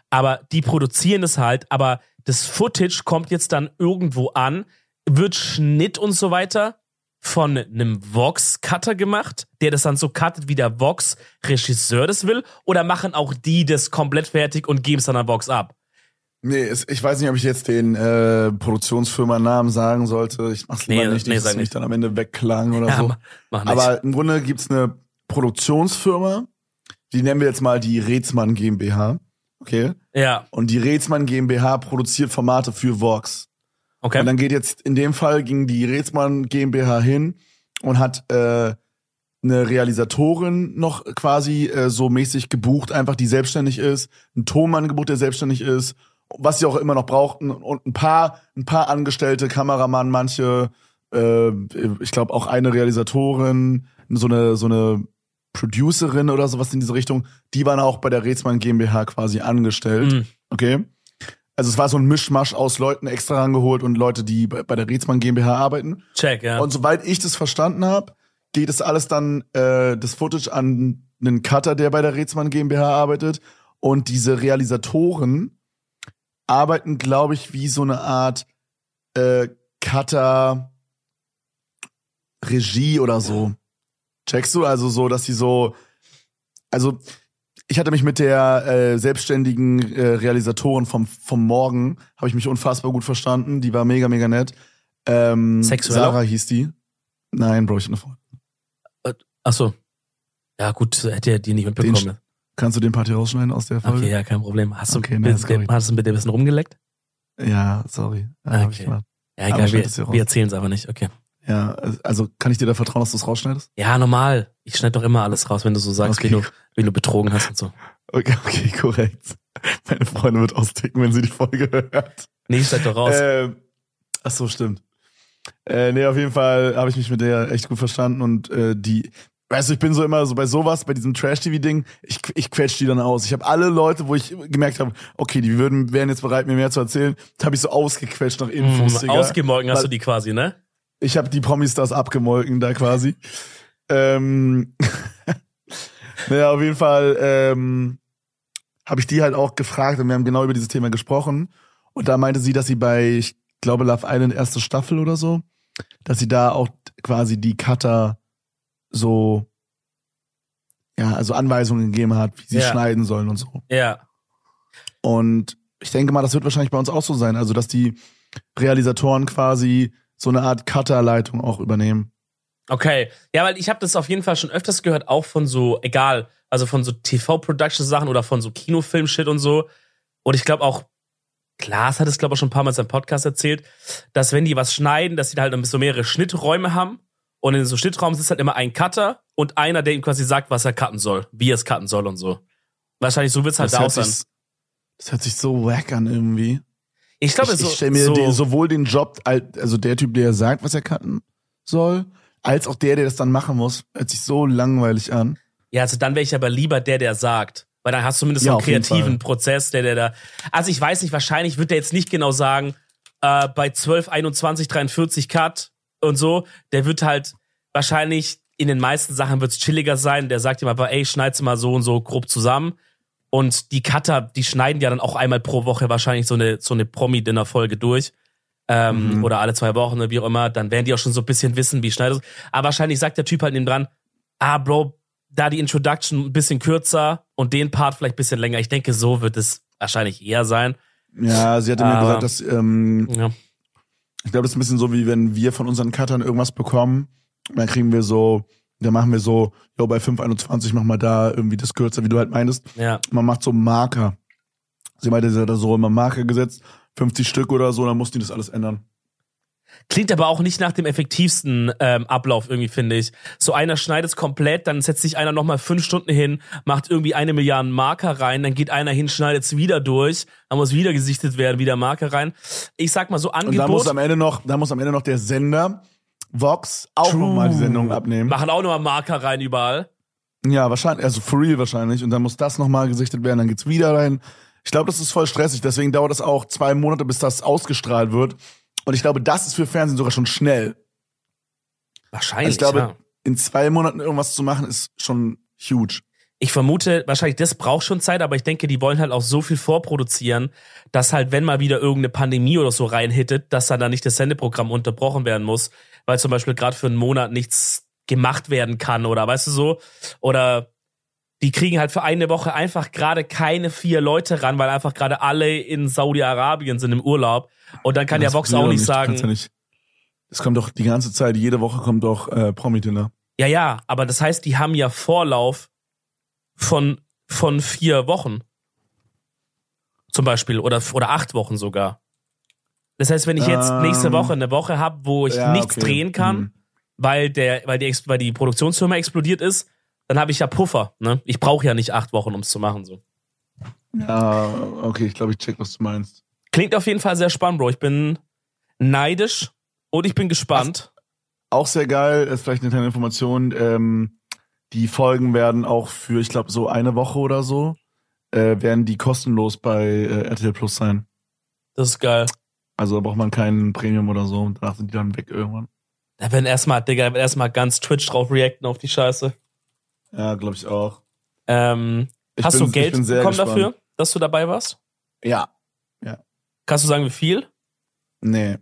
aber die produzieren es halt, aber das Footage kommt jetzt dann irgendwo an, wird Schnitt und so weiter von einem Vox-Cutter gemacht, der das dann so cuttet, wie der Vox-Regisseur das will, oder machen auch die das komplett fertig und geben es dann an Vox ab?
Nee, es, ich weiß nicht, ob ich jetzt den äh, Produktionsfirma-Namen sagen sollte. Ich mach's lieber
Nee,
nicht,
nee,
dass es mich
nicht.
dann am Ende wegklang oder
Ja,
so.
mach- mach.
Aber im Grunde gibt's eine Produktionsfirma, die nennen wir jetzt mal die Rätsmann GmbH. Okay?
ja,
Und die Rätsmann GmbH produziert Formate für Vox.
okay.
Und dann geht jetzt, in dem Fall ging die Rätsmann GmbH hin und hat äh, eine Realisatorin noch quasi äh, so mäßig gebucht, einfach die selbstständig ist, ein Tonmann gebucht, der selbstständig ist, was sie auch immer noch brauchten und ein paar, ein paar Angestellte, Kameramann, manche, äh, ich glaube auch eine Realisatorin, so eine, so eine Producerin oder sowas in diese Richtung, die waren auch bei der Rätsmann GmbH quasi angestellt.
Mhm.
Okay. Also es war so ein Mischmasch aus Leuten extra rangeholt und Leute, die bei, der Rätsmann GmbH arbeiten.
Check, ja.
Und soweit ich das verstanden habe, geht es alles dann, äh, das Footage an einen Cutter, der bei der Rätsmann GmbH arbeitet. Und diese Realisatoren arbeiten, glaube ich, wie so eine Art äh, Cutter Regie oder so. Checkst du? Also so, dass sie so, also ich hatte mich mit der äh, selbstständigen äh, Realisatorin vom, vom Morgen, habe ich mich unfassbar gut verstanden. Die war mega, mega nett. Ähm,
Sexuell
Sarah hieß die. Nein, Bro, ich eine Freundin.
Ach so. Ja, gut, hätte er die nicht mitbekommen.
Kannst du den Part hier rausschneiden aus der Folge?
Okay, ja, kein Problem. Hast du,
Okay,
mit,
nice, sorry.
hast du mit dir ein bisschen rumgeleckt?
Ja, sorry. Ja,
Okay. Ja, egal, wir, wir erzählen es aber nicht. Okay.
Ja, also kann ich dir da vertrauen, dass du es rausschneidest?
Ja, normal. Ich schneide doch immer alles raus, wenn du so sagst,
Okay.
wie, du, wie du betrogen hast und so.
Okay, okay, korrekt. Meine Freundin wird austicken, wenn sie die Folge hört.
Nee, ich schneide doch raus.
Ähm, ach so, stimmt. Äh, nee, auf jeden Fall habe ich mich mit der echt gut verstanden und äh, die, weißt du, ich bin so immer so bei sowas, bei diesem Trash-TV-Ding, ich, ich quetsch die dann aus. Ich habe alle Leute, wo ich gemerkt habe, okay, die würden, wären jetzt bereit, mir mehr zu erzählen, habe ich so ausgequetscht nach Infos.
Mm. Ausgemolken hast du die quasi, ne?
Ich habe die Promi-Stars abgemolken da quasi. ähm, naja, auf jeden Fall ähm, habe ich die halt auch gefragt und wir haben genau über dieses Thema gesprochen. Und da meinte sie, dass sie bei, ich glaube, Love Island erste Staffel oder so, dass sie da auch quasi die Cutter so, ja, also Anweisungen gegeben hat, wie sie
Ja.
schneiden sollen und so.
Ja.
Und ich denke mal, das wird wahrscheinlich bei uns auch so sein. Also, dass die Realisatoren quasi so eine Art Cutter-Leitung auch übernehmen.
Okay. Ja, weil ich habe das auf jeden Fall schon öfters gehört, auch von so, egal, also von so TV-Production-Sachen oder von so Kinofilm-Shit und so. Und ich glaube auch, Klaas hat es, glaube ich, schon ein paar Mal in seinem Podcast erzählt, dass wenn die was schneiden, dass die da halt so mehrere Schnitträume haben. Und in so Schnittraum sitzt halt immer ein Cutter und einer, der ihm quasi sagt, was er cutten soll, wie er es cutten soll und so. Wahrscheinlich so wird's halt
das,
da sein.
das hört sich so wack an irgendwie.
Ich glaube,
ich
so,
ich stelle mir
so
den, sowohl den Job, al- also der Typ, der sagt, was er cutten soll, als auch der, der das dann machen muss, hört sich so langweilig an.
Ja, also dann wäre ich aber lieber der, der sagt. Weil dann hast du zumindest
Ja,
einen kreativen. Prozess, der, der da. Also ich weiß nicht, wahrscheinlich wird der jetzt nicht genau sagen, äh, bei 12, 21, 43 Cut, und so, der wird halt wahrscheinlich in den meisten Sachen wird's chilliger sein. Der sagt ihm einfach, ey, schneid's mal so und so grob zusammen. Und die Cutter, die schneiden ja dann auch einmal pro Woche wahrscheinlich so eine, so eine Promi-Dinner-Folge durch. Ähm,
Mhm.
Oder alle zwei Wochen, ne, wie auch immer. Dann werden die auch schon so ein bisschen wissen, wie schneidet es. Aber wahrscheinlich sagt der Typ halt neben dran, ah, Bro, da die Introduction ein bisschen kürzer und den Part vielleicht ein bisschen länger. Ich denke, so wird es wahrscheinlich eher sein.
Ja, sie hatte mir
Aber-
gesagt, dass ähm,
Ja.
ich glaube, das ist ein bisschen so, wie wenn wir von unseren Cuttern irgendwas bekommen, dann kriegen wir so, dann machen wir so, jo, bei 521 machen wir da irgendwie das kürzer, wie du halt meintest.
Ja.
Man macht so Marker. Sie meinte, sie hat da so immer Marker gesetzt, 50 Stück oder so, dann mussten die das alles ändern.
Klingt aber auch nicht nach dem effektivsten ähm, Ablauf irgendwie, finde ich. So einer schneidet es komplett, dann setzt sich einer nochmal fünf Stunden hin, macht irgendwie eine Milliarde Marker rein, dann geht einer hin, schneidet es wieder durch, dann muss wieder gesichtet werden, wieder Marker rein. Ich sag mal so
Und da muss
Angebot,
am Ende noch, da muss am Ende noch der Sender Vox auch nochmal die Sendung abnehmen.
machen auch nochmal Marker rein überall.
Ja, wahrscheinlich, also for real wahrscheinlich. Und dann muss das nochmal gesichtet werden, dann geht's wieder rein. Ich glaube, das ist voll stressig, deswegen dauert es auch zwei Monate, bis das ausgestrahlt wird. Und ich glaube, das ist für Fernsehen sogar schon schnell.
Wahrscheinlich,
Also ich glaube,
ja.
in zwei Monaten irgendwas zu machen, ist schon huge.
Ich vermute, wahrscheinlich das braucht schon Zeit, aber ich denke, die wollen halt auch so viel vorproduzieren, dass halt, wenn mal wieder irgendeine Pandemie oder so reinhittet, dass dann da nicht das Sendeprogramm unterbrochen werden muss, weil zum Beispiel gerade für einen Monat nichts gemacht werden kann oder weißt du so? Oder die kriegen halt für eine Woche einfach gerade keine vier Leute ran, weil einfach gerade alle in Saudi-Arabien sind im Urlaub. Und dann kann der
Das
Vox
will
auch nicht
Du
sagen.
Ja nicht. Es kommt doch die ganze Zeit, jede Woche kommt doch äh, Promi-Dinner.
Ja, ja, aber das heißt, die haben ja Vorlauf von, von vier Wochen. Zum Beispiel. Oder, oder acht Wochen sogar. Das heißt, wenn ich jetzt
Ähm,
nächste Woche eine Woche habe, wo ich
ja,
nichts
okay.
drehen kann,
Mhm.
weil, der, weil, die, weil die Produktionsfirma explodiert ist, dann habe ich ja Puffer. Ne? Ich brauche ja nicht acht Wochen, um es zu machen. So.
Ja, okay, ich glaube, ich check, was du meinst.
Klingt auf jeden Fall sehr spannend, Bro. Ich bin neidisch und ich bin gespannt.
Auch sehr geil, ist vielleicht eine kleine Information. Ähm, die Folgen werden auch für, ich glaube, so eine Woche oder so, äh, werden die kostenlos bei äh, RTL Plus sein.
Das ist geil.
Also da braucht man keinen Premium oder so und danach sind die dann weg irgendwann.
Da werden erstmal, Digga, da werden erstmal ganz Twitch drauf reacten auf die Scheiße.
Ja, glaube ich auch.
Ähm,
Ich
hast
bin-
du Geld bekommen dafür, dass du dabei warst?
Ja,
Kannst du sagen, wie viel?
nee.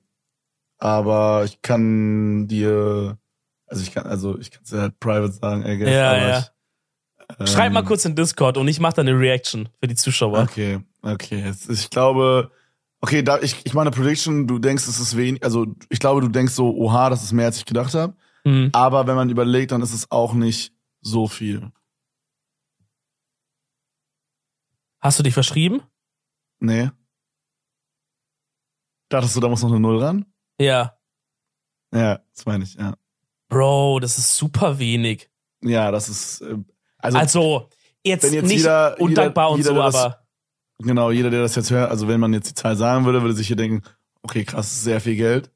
Aber ich kann dir, also ich kann, also ich kann es ja halt private sagen, I guess,
Ja, ja.
Ich,
Schreib mal
ähm,
kurz in Discord und ich mache dann eine Reaction für die Zuschauer.
Okay, okay. Ich glaube, okay, da ich, ich meine Prediction, du denkst, es ist wenig, also ich glaube, du denkst so, oha, das ist mehr, als ich gedacht habe.
Hm.
Aber wenn man überlegt, dann ist es auch nicht so viel.
Hast du dich verschrieben?
Nee. Dachtest du, da muss noch eine Null ran?
Ja.
Ja, das meine ich, ja.
Bro, das ist super wenig.
Ja, das ist, äh, also,
Also, jetzt,
jetzt
nicht
jeder-
undankbar
jeder-
und so,
das-
aber
genau, jeder, der das jetzt hört, also wenn man jetzt die Zahl sagen würde, würde sich hier denken, okay, krass, sehr viel Geld.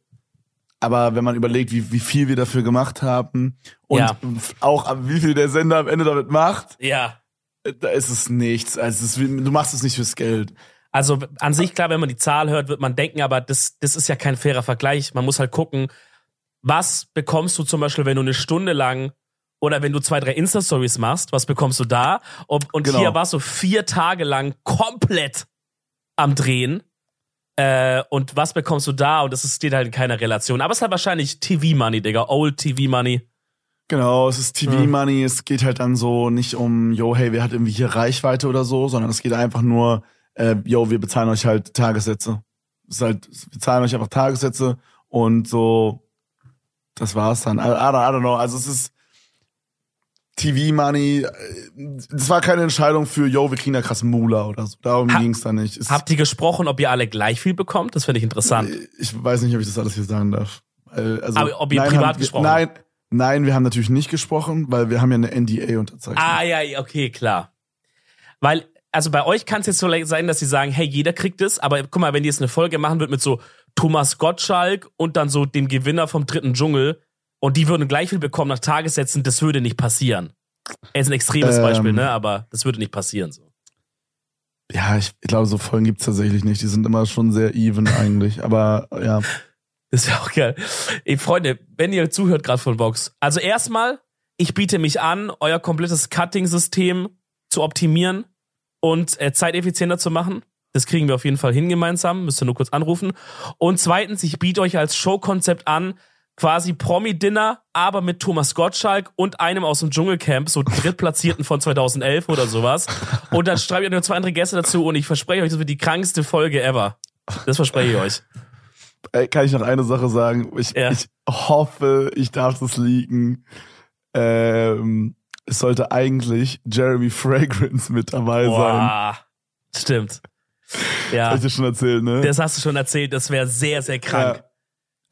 Aber wenn man überlegt, wie, wie viel wir dafür gemacht haben und
Ja.
auch wie viel der Sender am Ende damit macht,
ja.
da ist es nichts. Also es du machst es nicht fürs Geld.
Also an sich, klar, wenn man die Zahl hört, wird man denken, aber das, das ist ja kein fairer Vergleich. Man muss halt gucken, was bekommst du zum Beispiel, wenn du eine Stunde lang oder wenn du zwei, drei Insta-Stories machst, was bekommst du da? Und, und
Genau.
hier warst du vier Tage lang komplett am Drehen. Äh, und was bekommst du da? Und das steht halt in keiner Relation. Aber es ist halt wahrscheinlich TV-Money, Digga. Old TV-Money.
Genau, es ist TV-Money, es geht halt dann so nicht um, yo, hey, wer hat irgendwie hier Reichweite oder so, sondern es geht einfach nur, äh, yo, wir bezahlen euch halt Tagessätze. Es ist halt, wir zahlen euch einfach Tagessätze und so, das war's dann. I, I, don't, I don't know, also es ist TV-Money, äh, es war keine Entscheidung für, yo, wir kriegen da krass Mula oder so. Darum
Ha-
ging's da nicht. Es,
Habt ihr gesprochen, ob ihr alle gleich viel bekommt? Das finde ich interessant.
ich weiß nicht, ob ich das alles hier sagen darf. Weil, also,
Aber ob ihr
nein,
privat
haben,
gesprochen
Nein, nein, wir haben natürlich nicht gesprochen, weil wir haben ja eine NDA unterzeichnet.
Ah, ja, ja, okay, klar. Weil, also bei euch kann es jetzt so sein, dass sie sagen, hey, jeder kriegt es, aber guck mal, wenn die jetzt eine Folge machen wird mit so Thomas Gottschalk und dann so dem Gewinner vom dritten Dschungel und die würden gleich viel bekommen nach Tagessätzen, das würde nicht passieren. Jetzt ein extremes
Ähm.
Beispiel, ne? Aber das würde nicht passieren. So.
Ja, ich, ich glaube, so Folgen gibt's tatsächlich nicht. Die sind immer schon sehr even eigentlich. Aber ja,
Das wäre auch geil. Ey, Freunde, wenn ihr zuhört gerade von Vox, also erstmal, ich biete mich an, euer komplettes Cutting-System zu optimieren und äh, zeiteffizienter zu machen. Das kriegen wir auf jeden Fall hin gemeinsam, müsst ihr nur kurz anrufen. Und zweitens, ich biete euch als Showkonzept an, quasi Promi-Dinner, aber mit Thomas Gottschalk und einem aus dem Dschungelcamp, so Drittplatzierten von 2011 oder sowas. Und dann schreibe ich noch zwei andere Gäste dazu und ich verspreche euch, das wird die krankste Folge ever. Das verspreche ich euch.
Ey, kann ich noch eine Sache sagen? Ich,
Ja.
ich hoffe, ich darf das liegen. Ähm, es sollte eigentlich Jeremy Fragrance mit dabei sein.
Boah. Stimmt. Ja,
Hab ich dir schon erzählt, ne?
das hast du schon erzählt, das wäre sehr, sehr krank.
Ja.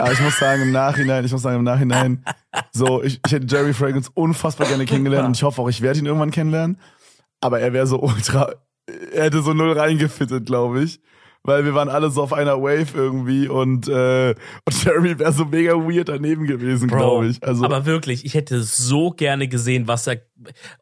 Aber ich muss sagen, im Nachhinein, ich muss sagen, im Nachhinein, so, ich, ich hätte Jeremy Fragrance unfassbar gerne kennengelernt und ich hoffe auch, ich werde ihn irgendwann kennenlernen. Aber er wäre so ultra, er hätte so null reingefittet, glaube ich. Weil wir waren alle so auf einer Wave irgendwie und, äh, und Jeremy wäre so mega weird daneben gewesen, glaube ich. Also,
aber wirklich, ich hätte so gerne gesehen, was er,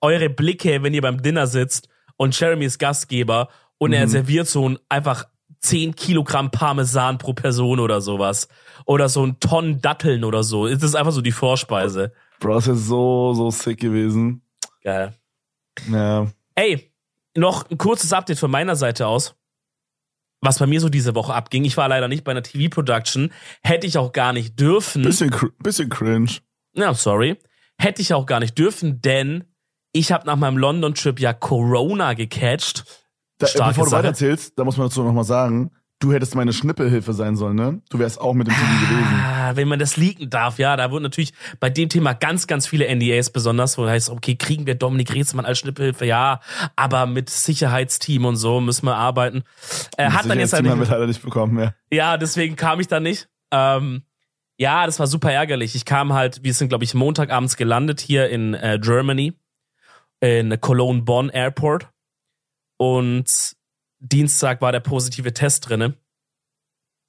eure Blicke, wenn ihr beim Dinner sitzt und Jeremy ist Gastgeber und er
Mhm.
serviert so ein einfach 10 Kilogramm Parmesan pro Person oder sowas. Oder so ein Tonnen Datteln oder so. Das ist einfach so die Vorspeise.
Bro, das wäre so, so sick gewesen.
Geil.
Ja.
Ey, noch ein kurzes Update von meiner Seite aus. Was bei mir so diese Woche abging. Ich war leider nicht bei einer TV-Production. Hätte ich auch gar nicht dürfen.
Bisschen, cr- bisschen cringe.
Ja, sorry. Hätte ich auch gar nicht dürfen, denn ich habe nach meinem London-Trip ja Corona gecatcht.
Da, bevor du weiterzählst, da muss man dazu nochmal sagen, du hättest meine Schnippelhilfe sein sollen, ne? Du wärst auch mit dem gewesen.
Ah, wenn man das leaken darf, ja, da wurden natürlich bei dem Thema ganz, ganz viele NDAs besonders, wo heißt, okay, kriegen wir Dominik Reetzmann als Schnippelhilfe? Ja, aber mit Sicherheitsteam und so müssen wir arbeiten. Äh, hat dann jetzt halt nicht,
leider nicht bekommen, ja.
ja, deswegen kam ich da nicht. Ähm, ja, das war super ärgerlich. Ich kam halt, wir sind, glaube ich, Montagabends gelandet hier in äh, Germany, in Cologne Bonn Airport. Und Dienstag war der positive Test drinne.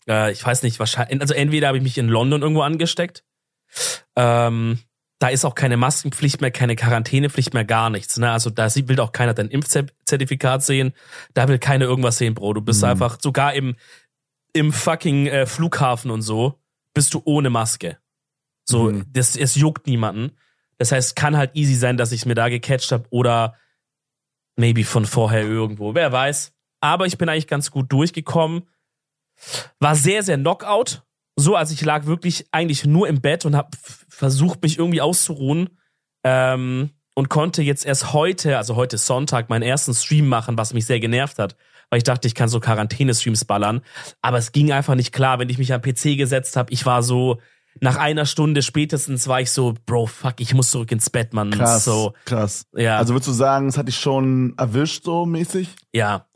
Äh, ich weiß nicht, wahrscheinlich, also entweder habe ich mich in London irgendwo angesteckt. Ähm, da ist auch keine Maskenpflicht mehr, keine Quarantänepflicht mehr, gar nichts. Ne? Also da will auch keiner dein Impfzertifikat sehen. Da will keiner irgendwas sehen, Bro. Du bist
Mhm.
einfach sogar im, im fucking äh, Flughafen und so, bist du ohne Maske. So,
Mhm.
das, es juckt niemanden. Das heißt, kann halt easy sein, dass ich mir da gecatcht habe oder maybe von vorher irgendwo. Wer weiß. Aber ich bin eigentlich ganz gut durchgekommen. War sehr, sehr Knockout. So, also ich lag wirklich eigentlich nur im Bett und habe versucht, mich irgendwie auszuruhen. Ähm, und konnte jetzt erst heute, also heute Sonntag, meinen ersten Stream machen, was mich sehr genervt hat. Weil ich dachte, ich kann so Quarantäne-Streams ballern. Aber es ging einfach nicht klar, wenn ich mich am PC gesetzt habe. Ich war so, nach einer Stunde spätestens war ich so, Bro, fuck, ich muss zurück ins Bett, Mann.
Krass,
So,
krass.
ja,
Also würdest du sagen, es hat dich schon erwischt so mäßig?
ja.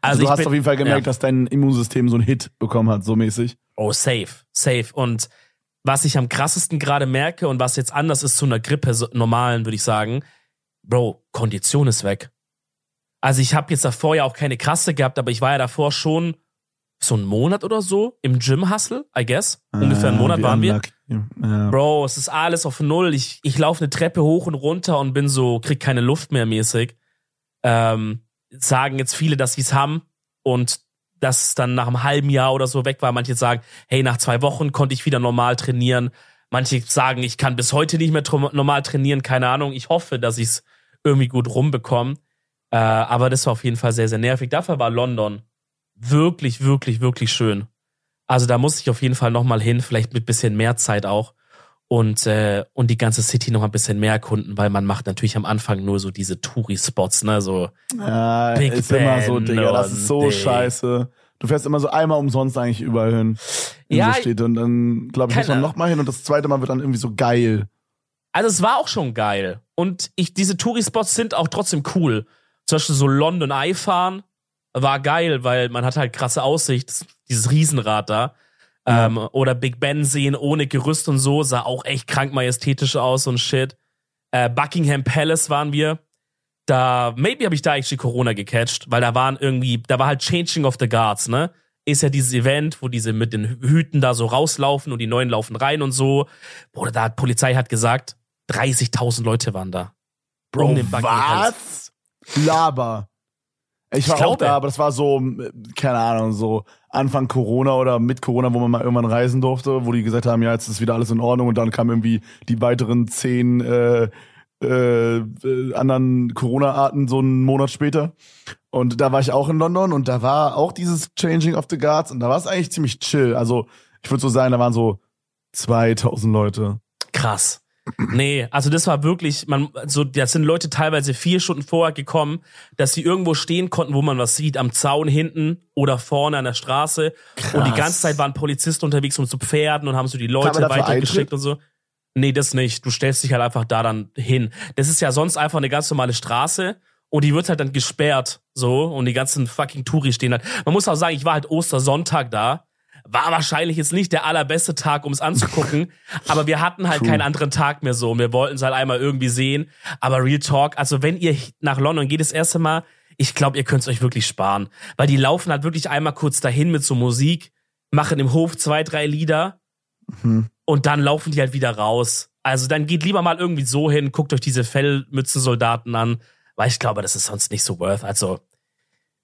Also,
Also,
du hast
bin,
auf jeden Fall gemerkt,
ja.
dass dein Immunsystem so einen Hit bekommen hat, so mäßig.
Oh, safe, safe. Und was ich am krassesten gerade merke und was jetzt anders ist zu einer Grippe, so normalen, würde ich sagen, Bro, Kondition ist weg. Also ich habe jetzt davor ja auch keine krasse gehabt, aber ich war ja davor schon so einen Monat oder so im Gym-Hustle, I guess. Ungefähr einen
Ah,
Monat waren wir.
Ja.
Bro, es ist alles auf Null. Ich, ich laufe eine Treppe hoch und runter und bin so, krieg keine Luft mehr mäßig. Ähm, sagen jetzt viele, dass sie es haben und dass es dann nach einem halben Jahr oder so weg war. Manche sagen, hey, nach zwei Wochen konnte ich wieder normal trainieren. Manche sagen, ich kann bis heute nicht mehr normal trainieren. Keine Ahnung. Ich hoffe, dass ich es irgendwie gut rumbekomme. Äh, aber das war auf jeden Fall sehr, sehr nervig. Dafür war London wirklich, wirklich, wirklich schön. Also da muss ich auf jeden Fall nochmal hin, vielleicht mit bisschen mehr Zeit auch. Und, äh, und die ganze City noch ein bisschen mehr erkunden, weil man macht natürlich am Anfang nur so diese Touri-Spots, ne? So,
Ja,
Big
ist immer so,
Ben
Digga, das ist so scheiße. Du fährst immer so einmal umsonst eigentlich überall hin. In
Ja,
so Städte. Und dann, glaube ich, muss man
keine-
noch mal hin und das zweite Mal wird dann irgendwie so geil.
Also es war auch schon geil. Und ich, diese Touri-Spots sind auch trotzdem cool. Zum Beispiel so London Eye fahren war geil, weil man hat halt krasse Aussicht, dieses Riesenrad da.
Ja.
Ähm, oder Big Ben sehen ohne Gerüst und so, sah auch echt krank majestätisch aus und shit. Äh, Buckingham Palace waren wir. Da, maybe habe ich da actually Corona gecatcht, weil da waren irgendwie, da war halt Changing of the Guards, ne? Ist ja dieses Event, wo diese mit den Hüten da so rauslaufen und die neuen laufen rein und so. Oder da hat Polizei hat gesagt, 30.000 Leute waren da.
Bro,
Um den Buckingham
was? Laber. Ich war
Ich
auch da, aber das war so, keine Ahnung, so Anfang Corona oder mit Corona, wo man mal irgendwann reisen durfte, wo die gesagt haben, ja, jetzt ist wieder alles in Ordnung und dann kamen irgendwie die weiteren zehn äh, äh, äh, anderen Corona-Arten so einen Monat später. Und da war ich auch in London und da war auch dieses Changing of the Guards und da war es eigentlich ziemlich chill. Also ich würde so sagen, da waren so 2000 Leute.
Krass. Nee, also das war wirklich, man, so, das sind Leute teilweise vier Stunden vorher gekommen, dass sie irgendwo stehen konnten, wo man was sieht, am Zaun hinten oder vorne an der Straße. Und die
Krass.
ganze Zeit waren Polizisten unterwegs mit so Pferden und haben so die Leute weitergeschickt und so. Nee, das nicht. Du stellst dich halt einfach da dann hin. Das ist ja sonst einfach eine ganz normale Straße und die wird halt dann gesperrt, so, und die ganzen fucking Touris stehen halt. Man muss auch sagen, ich war halt Ostersonntag da. War wahrscheinlich jetzt nicht der allerbeste Tag, um es anzugucken, aber wir hatten halt
True.
keinen anderen Tag mehr so. Wir wollten es halt einmal irgendwie sehen. Aber Real Talk, also wenn ihr nach London geht das erste Mal, ich glaube, ihr könnt es euch wirklich sparen. Weil die laufen halt wirklich einmal kurz dahin mit so Musik, machen im Hof zwei, drei Lieder
Mhm.
und dann laufen die halt wieder raus. Also dann geht lieber mal irgendwie so hin, guckt euch diese Fellmützensoldaten an, weil ich glaube, das ist sonst nicht so worth. Also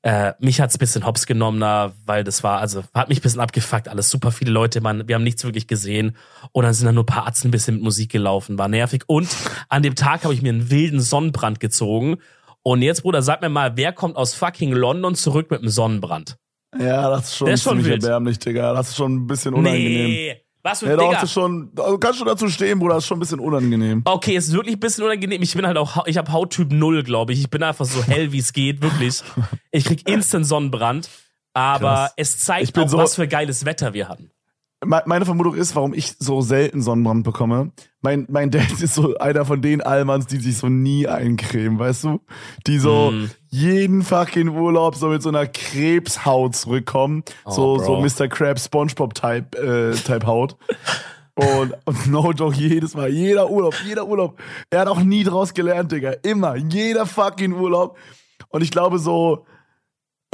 äh, mich hat's ein bisschen hops genommen da, weil das war, also hat mich ein bisschen abgefuckt, alles super viele Leute, man, wir haben nichts wirklich gesehen und dann sind da nur ein paar Atzen ein bisschen mit Musik gelaufen, war nervig und an dem Tag habe ich mir einen wilden Sonnenbrand gezogen und jetzt, Bruder, sag mir mal, wer kommt aus fucking London zurück mit einem Sonnenbrand?
Ja, das ist schon
Der ist schon
ziemlich
wild.
erbärmlich, Digga. Das ist schon ein bisschen unangenehm.
Nee, was für
Ja,
ein
doch,
Digga?
ist schon, also kannst schon dazu stehen, Bruder, das ist schon ein bisschen unangenehm.
Okay, ist wirklich ein bisschen unangenehm. Ich bin halt auch, ich habe Hauttyp 0, glaube ich. Ich bin einfach so hell, wie es geht, wirklich. Ich krieg instant Sonnenbrand. Aber
Krass.
es zeigt auch,
so-
was für geiles Wetter wir hatten.
Me- Meine Vermutung ist, warum ich so selten Sonnenbrand bekomme. Mein, mein Dad ist so einer von den Allmanns, die sich so nie eincremen, weißt du? Die so
Mm.
jeden fucking Urlaub so mit so einer Krebshaut zurückkommen. so,
Oh,
so
Bro.
Mr. Krabs Spongebob-Type äh, Type Haut. Und, und no joke, jedes Mal, jeder Urlaub, jeder Urlaub. Er hat auch nie draus gelernt, Digga. Immer, jeder fucking Urlaub. Und ich glaube so,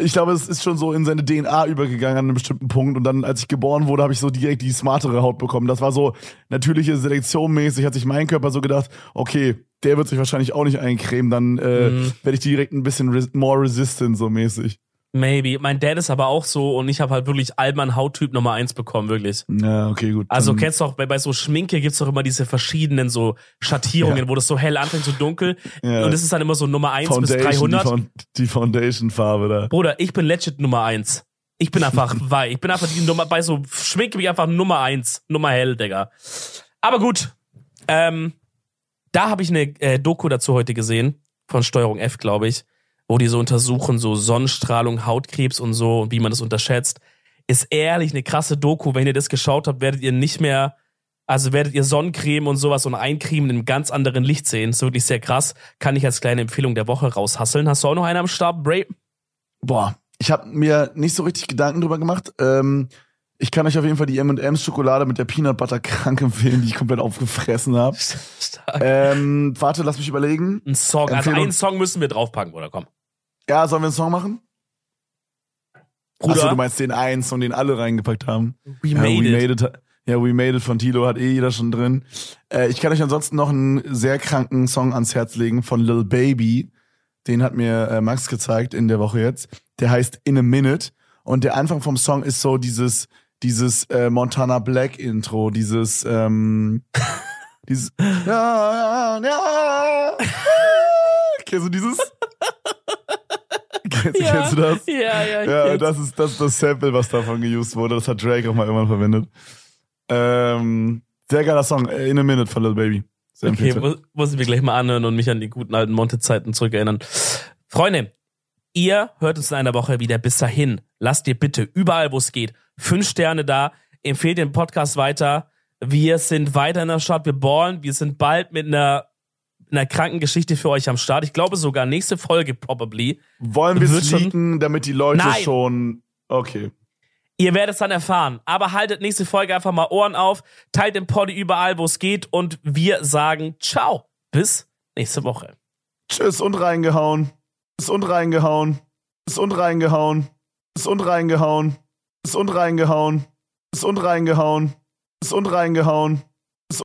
ich glaube, es ist schon so in seine DNA übergegangen an einem bestimmten Punkt. Und dann, als ich geboren wurde, habe ich so direkt die smartere Haut bekommen. Das war so natürliche Selektion mäßig, hat sich mein Körper so gedacht, okay, der wird sich wahrscheinlich auch nicht eincremen, dann äh,
Mhm.
werde ich direkt ein bisschen res more resistant, so mäßig.
Maybe. Mein Dad ist aber auch so und ich habe halt wirklich Allmann Hauttyp Nummer 1 bekommen, wirklich.
Ja, okay, gut.
Also kennst du auch, bei, bei so Schminke gibt's doch immer diese verschiedenen so Schattierungen,
Ja.
wo das so hell anfängt, so dunkel.
Ja.
Und das ist dann immer so Nummer 1 bis
Foundation,
300.
Die, Found die Foundation-Farbe da.
Bruder, ich bin legit Nummer eins. Ich bin einfach wei. Ich bin einfach die Nummer, bei so Schminke bin ich einfach Nummer eins. Nummer hell, Digga. Aber gut. Ähm, da habe ich eine äh, Doku dazu heute gesehen. Von Steuerung F, glaube ich. Wo die so untersuchen, so Sonnenstrahlung, Hautkrebs und so und wie man das unterschätzt. Ist ehrlich eine krasse Doku. Wenn ihr das geschaut habt, werdet ihr nicht mehr, also werdet ihr Sonnencreme und sowas und Eincremen in einem ganz anderen Licht sehen. Ist wirklich sehr krass. Kann ich als kleine Empfehlung der Woche raushasseln. Hast du auch noch einen am Start, Bray?
Boah, ich habe mir nicht so richtig Gedanken drüber gemacht. Ähm, ich kann euch auf jeden Fall die M&M's Schokolade mit der Peanut Butter krank empfehlen, die ich komplett aufgefressen habe. Ähm, warte, lass mich überlegen.
Ein Song, also einen Song müssen wir draufpacken, oder komm.
Ja, sollen wir einen Song machen?
Bruder,
Achso, du meinst den eins und den alle reingepackt haben.
we
ja,
made
we
it.
made it. Ja, We Made It von Tilo hat eh jeder schon drin. Äh, ich kann euch ansonsten noch einen sehr kranken Song ans Herz legen von Lil Baby. Den hat mir äh, Max gezeigt in der Woche jetzt. Der heißt In a Minute. Und der Anfang vom Song ist so dieses, dieses äh, Montana Black Intro, dieses, ähm, dieses, ja, ja, ja. Kennst du dieses? Kennst,
Ja,
kennst du das?
Ja, ja, ich
Ja, das ist, das ist das Sample, was davon geused wurde. Das hat Drake auch mal irgendwann verwendet. Ähm, sehr geiler Song. äh, In a Minute von Lil Baby. Sehr
Okay, muss, muss ich mir gleich mal anhören und mich an die guten alten Monte-Zeiten zurückerinnern. Freunde, ihr hört uns in einer Woche wieder. Bis dahin, lasst ihr bitte überall, wo es geht, fünf Sterne da. Empfehlt den Podcast weiter. Wir sind weiter in der Stadt. Wir ballen. Wir sind bald mit einer, einer kranken Geschichte für euch am Start. Ich glaube sogar nächste Folge probably.
Wollen wir es leaken, damit die Leute
Nein.
schon. Okay.
Ihr werdet es dann erfahren. Aber haltet nächste Folge einfach mal Ohren auf, teilt den Poddy überall, wo es geht und wir sagen ciao. Bis nächste Woche.
Tschüss und reingehauen. Tschüss und reingehauen. Tschüss und reingehauen. Tschüss und reingehauen. Tschüss und reingehauen. Tschüss und reingehauen. Tschüss und reingehauen.